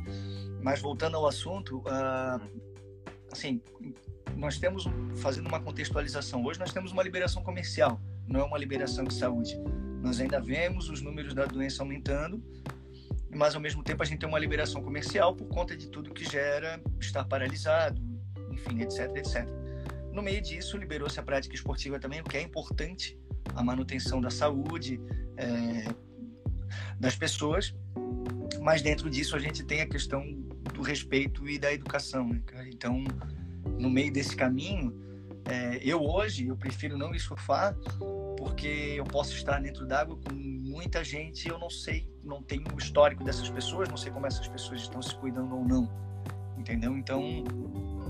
[SPEAKER 1] Mas voltando ao assunto, uh, assim, nós temos, fazendo uma contextualização, hoje nós temos uma liberação comercial, não é uma liberação de saúde. Nós ainda vemos os números da doença aumentando, mas ao mesmo tempo a gente tem uma liberação comercial por conta de tudo que gera estar paralisado, enfim, etc, etc. no meio disso, liberou-se a prática esportiva também, o que é importante, a manutenção da saúde é, das pessoas, mas dentro disso a gente tem a questão do respeito e da educação. Né, então, no meio desse caminho, é, eu hoje, eu prefiro não ir surfar, porque eu posso estar dentro d'água com muita gente, eu não sei, não tenho o histórico dessas pessoas, não sei como essas pessoas estão se cuidando ou não, entendeu? Então,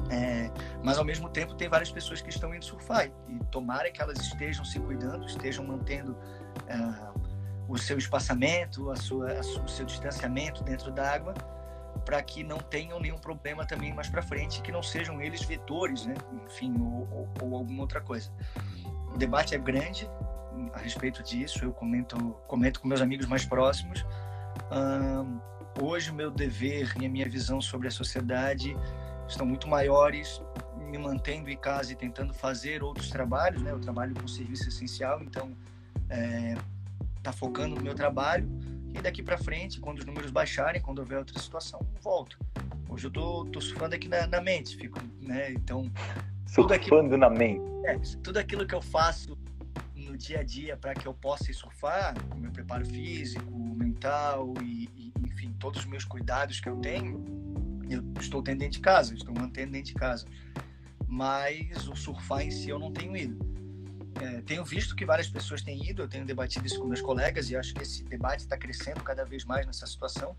[SPEAKER 1] é, mas ao mesmo tempo tem várias pessoas que estão indo surfar e tomara que elas estejam se cuidando, estejam mantendo é, o seu espaçamento, a sua, a o seu distanciamento dentro da água, para que não tenham nenhum problema também mais para frente, que não sejam eles vetores, né? Enfim, ou, ou, ou, alguma outra coisa. O debate é grande a respeito disso. Eu comento, comento com meus amigos mais próximos. hoje o meu dever e a minha visão sobre a sociedade estão muito maiores, me mantendo em casa e tentando fazer outros trabalhos, né? Eu trabalho com serviço essencial, então é, tá focando no meu trabalho e daqui para frente, quando os números baixarem, quando houver outra situação, volto. Hoje eu tô, tô surfando aqui na, na mente, fico, né? Então
[SPEAKER 2] tudo aquilo, na mente.
[SPEAKER 1] É, tudo aquilo que eu faço no dia a dia para que eu possa surfar, o meu preparo físico, mental e, e, enfim, todos os meus cuidados que eu tenho, eu estou tendo dentro de casa, estou mantendo dentro de casa. Mas o surfar em si eu não tenho ido. É, tenho visto que várias pessoas têm ido, eu tenho debatido isso com meus colegas e acho que esse debate está crescendo cada vez mais nessa situação.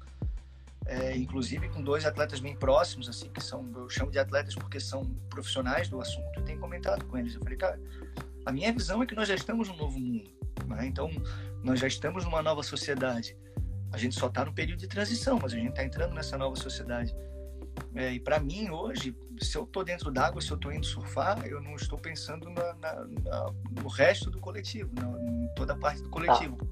[SPEAKER 1] É, inclusive com dois atletas bem próximos, assim, que são, eu chamo de atletas porque são profissionais do assunto e tenho comentado com eles. Eu falei, cara, a minha visão é que nós já estamos num novo mundo, né? então nós já estamos numa nova sociedade. A gente só está no período de transição, mas a gente está entrando nessa nova sociedade. É, e para mim, hoje, se eu estou dentro d'água, se eu estou indo surfar, eu não estou pensando na, na, na, no resto do coletivo, na, em toda a parte do coletivo. Tá.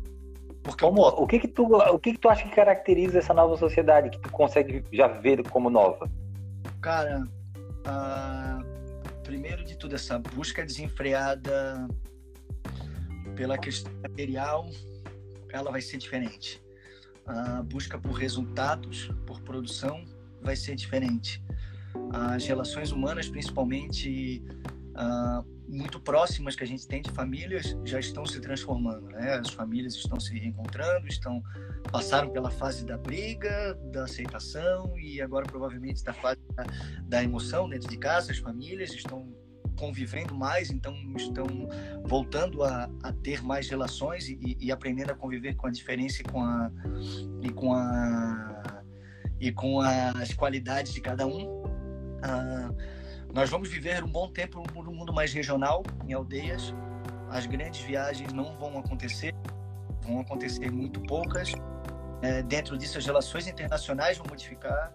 [SPEAKER 2] Porque como, eu... o que que tu o que que tu acha que caracteriza essa nova sociedade que tu consegue já ver como nova?
[SPEAKER 1] Cara, primeiro de tudo essa busca desenfreada pela questão material, ela vai ser diferente. A busca por resultados, por produção, vai ser diferente. As relações humanas, principalmente uh, muito próximas que a gente tem de famílias, já estão se transformando. Né? As famílias estão se reencontrando, estão passaram pela fase da briga, da aceitação e agora provavelmente da fase da, da emoção dentro de casa. As famílias estão convivendo mais, então estão voltando a, a ter mais relações e, e, aprendendo a conviver com a diferença e com a, e com a e com as qualidades de cada um. Ah, nós vamos viver um bom tempo no mundo mais regional, em aldeias. As grandes viagens não vão acontecer, vão acontecer muito poucas. É, dentro disso, as relações internacionais vão modificar.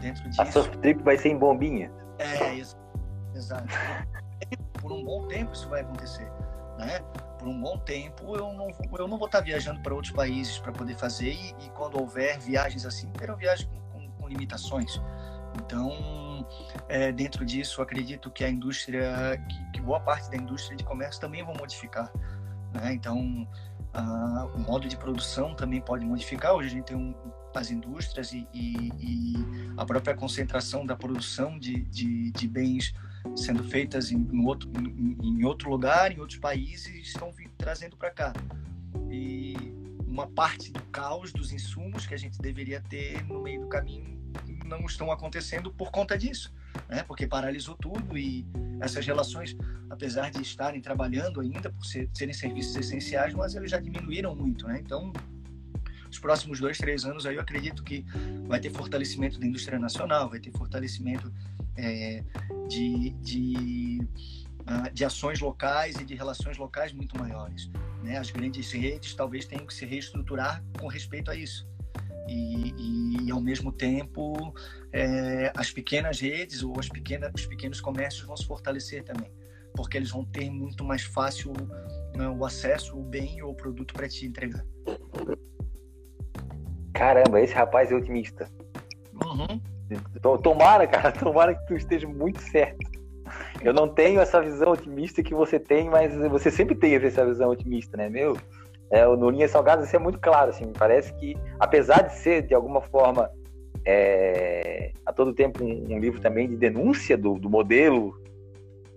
[SPEAKER 1] Dentro disso,
[SPEAKER 2] a surf trip vai ser em bombinha.
[SPEAKER 1] É, isso, exato. Por um bom tempo isso vai acontecer, né? Por um bom tempo, eu não, eu não vou estar viajando para outros países para poder fazer e, e, quando houver viagens assim, terão viagens com, com, com limitações. Então, é, dentro disso, acredito que a indústria, que, que, boa parte da indústria de comércio também vão modificar. Né? Então, a, o modo de produção também pode modificar. Hoje a gente tem um, as indústrias e, e, e, a própria concentração da produção de, de, de bens sendo feitas em, em outro, em, em, outro lugar, em outros países, estão trazendo para cá. E uma parte do caos dos insumos que a gente deveria ter no meio do caminho não estão acontecendo por conta disso, né? Porque paralisou tudo e essas relações, apesar de estarem trabalhando ainda por ser, serem serviços essenciais, mas eles já diminuíram muito, né? Então, os próximos dois, três anos aí eu acredito que vai ter fortalecimento da indústria nacional, vai ter fortalecimento é, de, de, uh, de ações locais e de relações locais muito maiores. Né? As grandes redes talvez tenham que se reestruturar com respeito a isso. E, e, e ao mesmo tempo é, as pequenas redes ou as pequenas, os pequenos comércios vão se fortalecer também, porque eles vão ter muito mais fácil né, o acesso, o bem ou o produto para te entregar.
[SPEAKER 2] Caramba, esse rapaz é otimista.
[SPEAKER 1] Uhum.
[SPEAKER 2] Tomara, cara, *laughs* tomara que tu esteja muito certo. Eu não tenho essa visão otimista que você tem, mas você sempre teve essa visão otimista, né, meu? É, no Linhas Salgadas isso é muito claro, assim, me parece que, apesar de ser, de alguma forma, é, a todo tempo um, um livro também de denúncia do, do modelo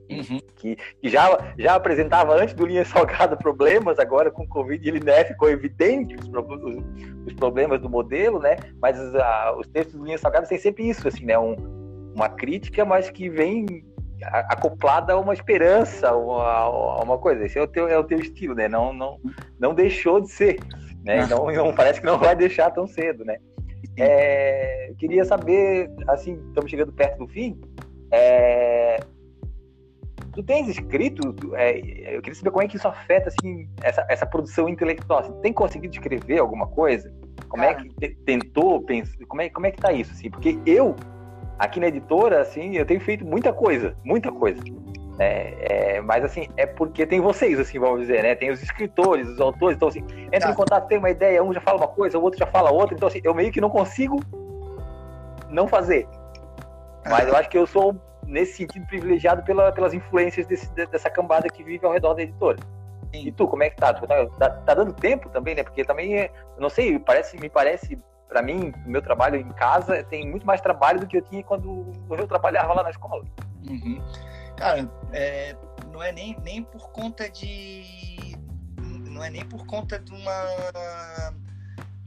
[SPEAKER 2] uhum. que, que, já, já apresentava antes do Linha Salgada *laughs* problemas, agora com o Covid ele né, ficou evidente os, os, os, problemas do modelo, né? Mas a, os textos do Linha Salgada têm sempre isso, assim, né? Um, uma crítica, mas que vem acoplada a uma esperança, uma, uma coisa. Esse é o teu, é o teu estilo, né? Não, não, não deixou de ser, né? Não, não parece que não vai deixar tão cedo, né? É, queria saber, assim, estamos chegando perto do fim. É, tu tens escrito? É, eu queria saber como é que isso afeta assim essa, essa produção intelectual. Assim, tem conseguido escrever alguma coisa? Como é Cara. é que tentou? Pensa, como é como é que tá isso? Assim, porque eu aqui na editora, assim, eu tenho feito muita coisa, muita coisa. É, é, mas assim, é porque tem vocês, assim, vamos dizer, né? Tem os escritores, os autores, então assim, entra tá. em contato, tem uma ideia, um já fala uma coisa, o outro já fala outra, então assim, eu meio que não consigo não fazer. Mas eu acho que eu sou, nesse sentido, privilegiado pela, pelas influências desse, dessa cambada que vive ao redor da editora. Sim. E tu, como é que tá? tá? tá? tá? dando tempo também, né? Porque também, é, não sei, parece, me parece para mim, o meu trabalho em casa tem muito mais trabalho do que eu tinha quando eu trabalhava lá na escola.
[SPEAKER 1] Uhum. Cara, é, não é nem, nem por conta de. Não é nem por conta de uma,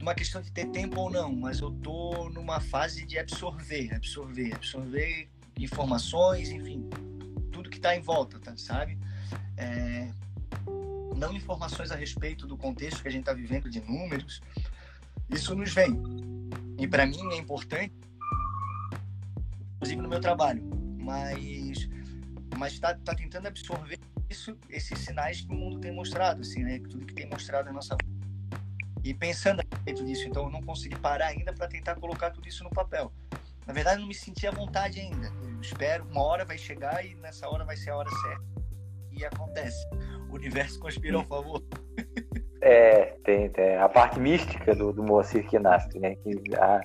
[SPEAKER 1] uma questão de ter tempo ou não, mas eu tô numa fase de absorver, absorver, absorver informações, enfim, tudo que está em volta, tá, sabe? É, não informações a respeito do contexto que a gente está vivendo de números, isso nos vem. E para mim é importante, inclusive no meu trabalho, mas mas está tá tentando absorver isso, esses sinais que o mundo tem mostrado, assim, né? Tudo que tem mostrado na nossa e pensando a respeito disso, então eu não consegui parar ainda para tentar colocar tudo isso no papel. Na verdade, eu não me senti à vontade ainda. Espero, uma hora vai chegar e nessa hora vai ser a hora certa. E acontece. O universo conspira ao favor.
[SPEAKER 2] É, tem, tem a parte mística do, do Moacir Kinastri, né? Que, a,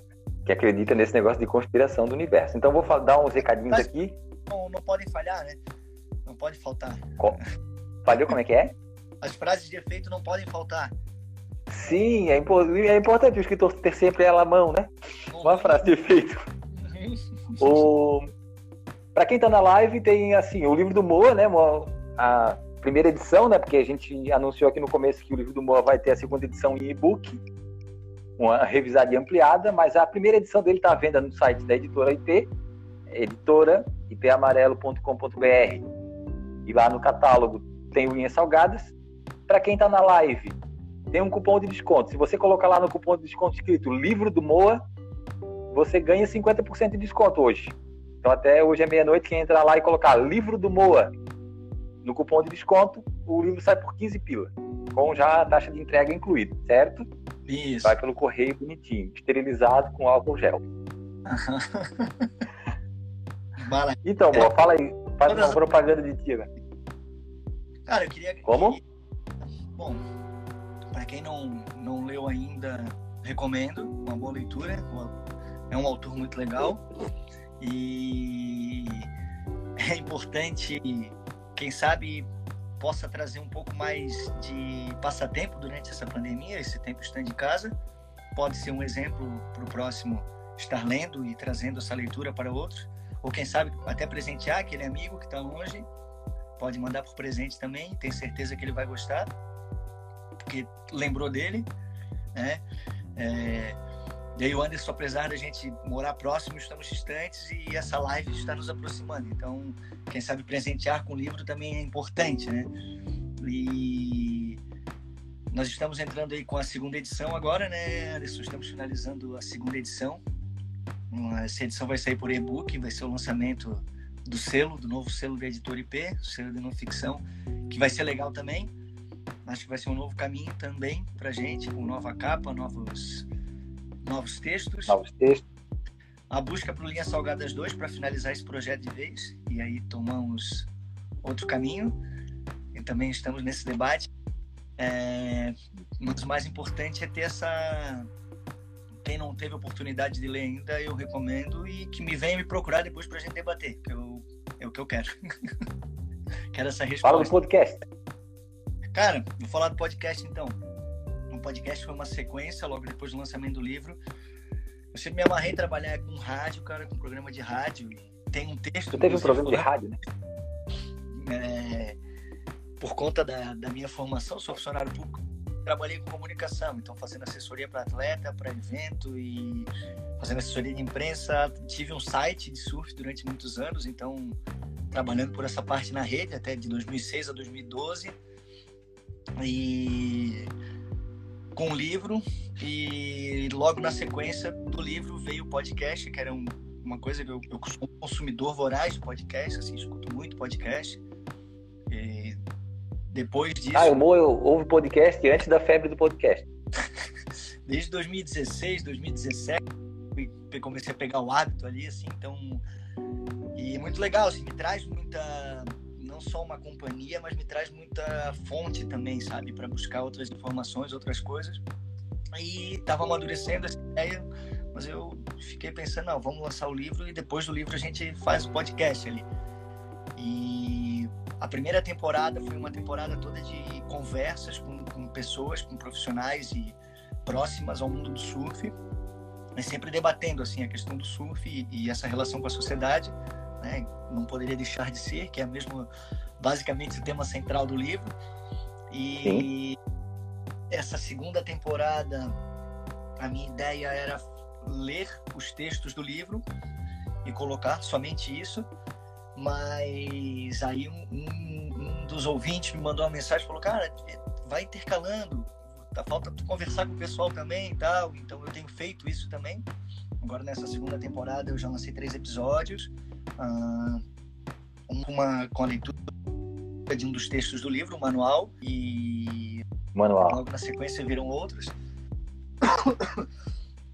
[SPEAKER 2] que acredita nesse negócio de conspiração do universo. Então vou dar uns recadinhos Mas aqui.
[SPEAKER 1] Não, não podem falhar, né? Não pode faltar.
[SPEAKER 2] Falhou como é que é?
[SPEAKER 1] As frases de efeito não podem faltar.
[SPEAKER 2] Sim, é, é importante o escritor ter sempre ela à mão, né? Uma frase de efeito. *laughs* o... Para quem tá na live, tem assim, o livro do Moa, né? A primeira edição, né? Porque a gente anunciou aqui no começo que o livro do Moa vai ter a segunda edição em e-book, uma revisada e ampliada, mas a primeira edição dele está à venda no site da editora IP, editora ipamarelo.com.br. E lá no catálogo tem unhas salgadas. Para quem está na live, tem um cupom de desconto. Se você colocar lá no cupom de desconto escrito livro do Moa, você ganha 50% de desconto hoje. Então até hoje é meia-noite, quem entrar lá e colocar livro do Moa no cupom de desconto, o livro sai por 15 pila, com já a taxa de entrega incluída, certo?
[SPEAKER 1] Isso.
[SPEAKER 2] Vai pelo correio bonitinho, esterilizado com álcool gel. *laughs* então, boa, fala aí, faz uma propaganda de tira.
[SPEAKER 1] Cara, eu queria.
[SPEAKER 2] Como?
[SPEAKER 1] Bom, para quem não, não leu ainda, recomendo, uma boa leitura. É um autor muito legal e é importante quem sabe possa trazer um pouco mais de passatempo durante essa pandemia, esse tempo estando em casa. Pode ser um exemplo para o próximo estar lendo e trazendo essa leitura para outros. Ou quem sabe até presentear aquele amigo que está longe. Pode mandar por presente também, tenho certeza que ele vai gostar, porque lembrou dele. Né? É, e aí o Anderson, apesar da gente morar próximo, estamos distantes e essa live está nos aproximando. Então, quem sabe presentear com o livro também é importante, né? E nós estamos entrando aí com a segunda edição agora, né, Anderson? Estamos finalizando a segunda edição. Essa edição vai sair por e-book, vai ser o lançamento do selo, do novo selo da editora IP, selo de não ficção, que vai ser legal também. Acho que vai ser um novo caminho também para gente, com nova capa, novos novos textos.
[SPEAKER 2] Novos textos.
[SPEAKER 1] A busca por Linhas Salgadas 2 para finalizar esse projeto de vez. E aí tomamos outro caminho. E também estamos nesse debate. É, mas o mais importante é ter essa. Quem não teve oportunidade de ler ainda, eu recomendo e que me venha me procurar depois para a gente debater, que eu, é o que eu quero. *laughs* quero essa resposta.
[SPEAKER 2] Fala do podcast.
[SPEAKER 1] Cara, vou falar do podcast então o podcast foi uma sequência logo depois do lançamento do livro. Eu sempre me amarrei trabalhar com rádio, cara, com programa de rádio. Tem um texto.
[SPEAKER 2] Tu teve um programa de rádio, né?
[SPEAKER 1] é, por conta da, da minha formação, sou funcionário público, trabalhei com comunicação, então fazendo assessoria para atleta, para evento e fazendo assessoria de imprensa. Tive um site de surf durante muitos anos, então trabalhando por essa parte na rede até de 2006 a 2012 e com o livro e logo na sequência do livro veio o podcast que era um, uma coisa que eu, eu sou um consumidor voraz de podcast assim escuto muito podcast. E depois disso
[SPEAKER 2] ah eu, eu ouvo podcast antes da febre do podcast. *laughs*
[SPEAKER 1] Desde 2016 2017 comecei a pegar o hábito ali assim então e muito legal, assim, me traz muita, não só uma companhia, mas me traz muita fonte também, sabe, para buscar outras informações, outras coisas. E estava amadurecendo essa ideia, mas eu fiquei pensando, não, vamos lançar o livro e depois do livro a gente faz o podcast ali. E a primeira temporada foi uma temporada toda de conversas com, com pessoas, com profissionais e próximas ao mundo do surf, mas sempre debatendo assim a questão do surf e, e essa relação com a sociedade né? não poderia deixar de ser, que é mesmo basicamente o tema central do livro. E Sim. essa segunda temporada, a minha ideia era ler os textos do livro e colocar somente isso, mas aí um, um, um dos ouvintes me mandou uma mensagem falou, cara, vai intercalando, tá falta tu conversar com o pessoal também e tal, então eu tenho feito isso também. Agora nessa segunda temporada eu já lancei três episódios uh, uma com a leitura de um dos textos do livro, o manual, e
[SPEAKER 2] manual.
[SPEAKER 1] logo na sequência viram outros. *coughs*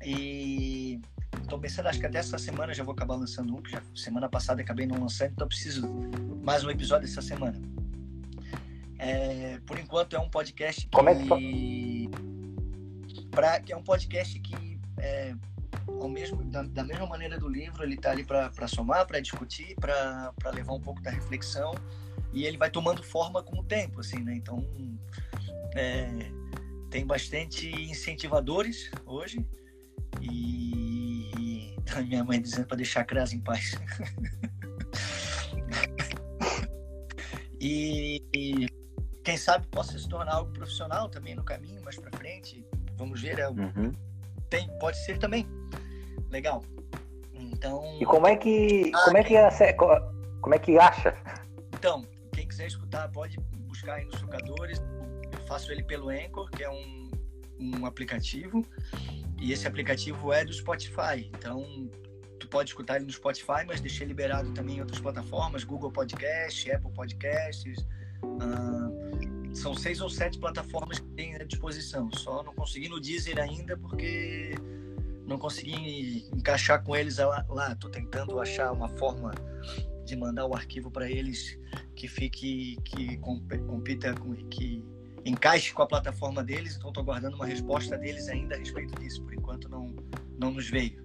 [SPEAKER 1] e estou pensando, acho que até essa semana já vou acabar lançando um, que já semana passada acabei não lançando, então preciso mais um episódio essa semana. É, por enquanto é um podcast que,
[SPEAKER 2] Como é
[SPEAKER 1] que... Pra, que é um podcast que é, mesmo da, da mesma maneira do livro, ele está ali para somar, para discutir, para levar um pouco da reflexão e ele vai tomando forma com o tempo, assim, né? Então é, tem bastante incentivadores hoje e a minha mãe dizendo para deixar a Crasa em paz. *laughs* e, e, quem sabe possa se tornar algo profissional também no caminho mais para frente. Vamos ver, é, uhum. tem, pode ser também legal. Então.
[SPEAKER 2] E como é que. Ah, como é que é, como é que acha?
[SPEAKER 1] Então, quem quiser escutar pode buscar aí nos tocadores. Eu faço ele pelo Anchor, que é um, um aplicativo. E esse aplicativo é do Spotify. Então, tu pode escutar ele no Spotify, mas deixei liberado também em outras plataformas, Google Podcast, Apple Podcasts. Uh, são seis ou sete plataformas que tem à disposição. Só não consegui no Deezer ainda porque não consegui encaixar com eles lá. Estou tentando achar uma forma de mandar o arquivo para eles que fique, que compita, que encaixe com a plataforma deles. Então estou aguardando uma resposta deles ainda a respeito disso. Por enquanto não, não nos veio.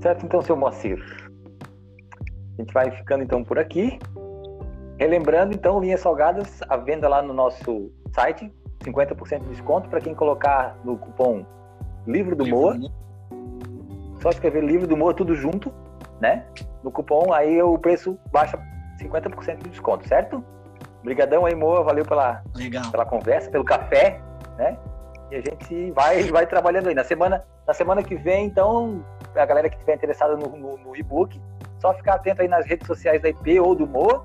[SPEAKER 2] Certo, então, seu Moacir. A gente vai ficando então por aqui. Relembrando, então, linhas salgadas, a venda lá no nosso site, 50% de desconto para quem colocar no cupom Livro do Moa. Só escrever Livro do Moa tudo junto, né? No cupom, aí o preço baixa 50% de desconto, certo? Obrigadão aí, Moa. Valeu pela,
[SPEAKER 1] Legal.
[SPEAKER 2] pela conversa, pelo café, né? E a gente vai, vai trabalhando aí. Na semana, na semana que vem, então, a galera que estiver interessada no, no, no e-book, só ficar atento aí nas redes sociais da IP ou do Moa.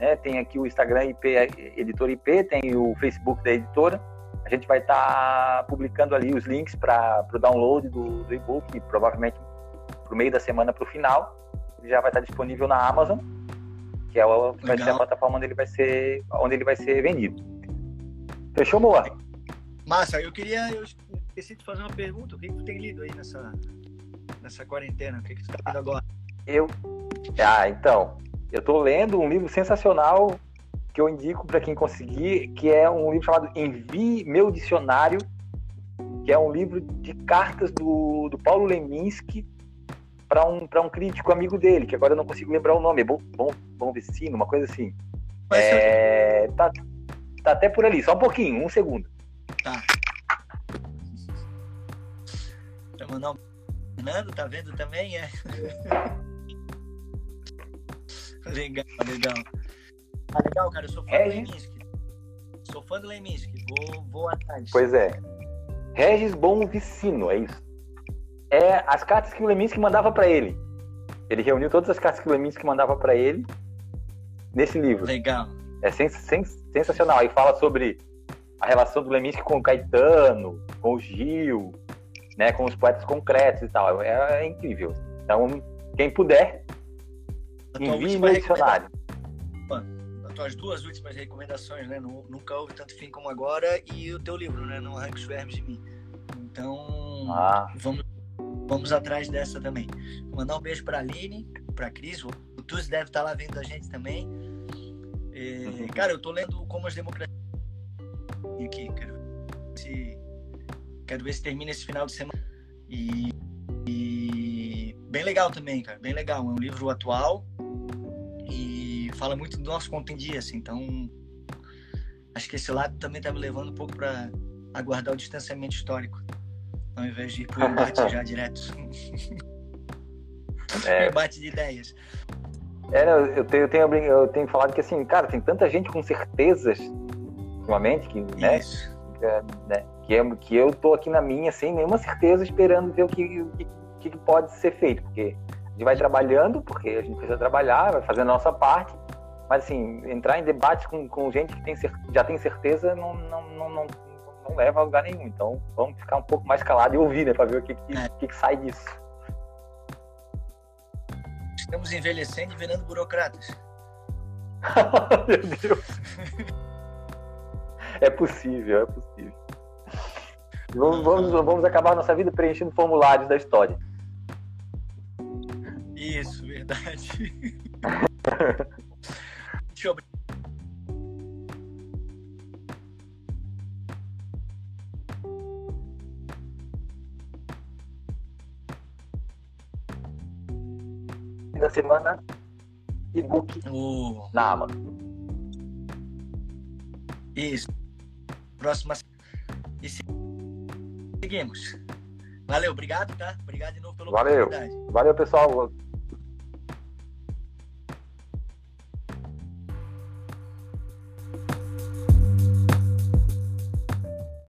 [SPEAKER 2] Né? Tem aqui o Instagram IP, Editor IP, tem o Facebook da editora a gente vai estar tá publicando ali os links para o download do, do e-book, provavelmente para o meio da semana para o final. Ele já vai estar tá disponível na Amazon, que é o, vai ser a plataforma onde ele vai ser, onde ele vai ser vendido. Fechou, Moa?
[SPEAKER 1] Massa, eu queria. Eu esqueci de fazer uma pergunta. O que, que tu tem lido aí nessa, nessa quarentena? O que, que tu está lendo agora?
[SPEAKER 2] Eu. Ah, então. Eu estou lendo um livro sensacional que eu indico para quem conseguir, que é um livro chamado Envie Meu Dicionário, que é um livro de cartas do, do Paulo Leminski para um, um crítico amigo dele, que agora eu não consigo lembrar o nome, é bom, bom, bom Vecino, uma coisa assim. É, tá, tá até por ali, só um pouquinho, um segundo.
[SPEAKER 1] Tá. Pra mandar um... Fernando, tá vendo também? É. *laughs* legal, legal. Ah, legal, cara. Eu sou fã
[SPEAKER 2] É,
[SPEAKER 1] do. Leminski. Sou fã do Leminski. Vou, vou atrás.
[SPEAKER 2] Pois é. Regis Bom Vicino, é isso. É as cartas que o Leminski mandava para ele. Ele reuniu todas as cartas que o Leminski mandava para ele nesse livro.
[SPEAKER 1] Legal.
[SPEAKER 2] É sens- sens- sensacional. Aí fala sobre a relação do Leminski com o Caetano, com o Gil, né, com os poetas concretos e tal. É, é incrível. Então, quem puder, envie meu dicionário.
[SPEAKER 1] As tuas duas últimas recomendações, né? Nu- Nunca houve tanto fim como agora e o teu livro, né? Não arranque os vermes de mim. Então,
[SPEAKER 2] Ah,
[SPEAKER 1] vamos, vamos atrás dessa também. Mandar um beijo pra Aline, pra Cris. O Tuz deve estar lá vendo a gente também. É, cara, eu tô lendo Como as Democracias. Aqui, quero ver se, quero ver se termina esse final de semana. E, e bem legal também, cara. Bem legal. É um livro atual e fala muito do nosso conto em dia, assim. Então, acho que esse lado também tá me levando um pouco para aguardar o distanciamento histórico, ao invés de ir pro embate *laughs* já direto. *laughs*
[SPEAKER 2] É.
[SPEAKER 1] embate de ideias.
[SPEAKER 2] É, eu tenho, eu, tenho, eu tenho falado que assim, cara, tem tanta gente com certezas ultimamente que, né, é, né, que, eu, que eu tô aqui na minha sem nenhuma certeza, esperando ver o que, o que, o que pode ser feito, porque a gente vai trabalhando, porque a gente precisa trabalhar, vai fazendo a nossa parte, mas assim, entrar em debate com, com gente que tem, já tem certeza não, não, não, não, não leva a lugar nenhum. Então vamos ficar um pouco mais calado e ouvir, né, pra ver o que, que,
[SPEAKER 1] É.
[SPEAKER 2] que, que sai disso.
[SPEAKER 1] Estamos envelhecendo e virando burocratas. *laughs*
[SPEAKER 2] Meu Deus. É possível, é possível. Vamos, vamos, vamos acabar nossa vida preenchendo formulários da história.
[SPEAKER 1] Isso, verdade. *laughs* Eu abrir.
[SPEAKER 2] Da semana, e-book
[SPEAKER 1] o.
[SPEAKER 2] na Amazon.
[SPEAKER 1] Isso. Próxima. E se- seguimos. Valeu, obrigado, tá? Obrigado de novo pela
[SPEAKER 2] Valeu. Valeu, pessoal.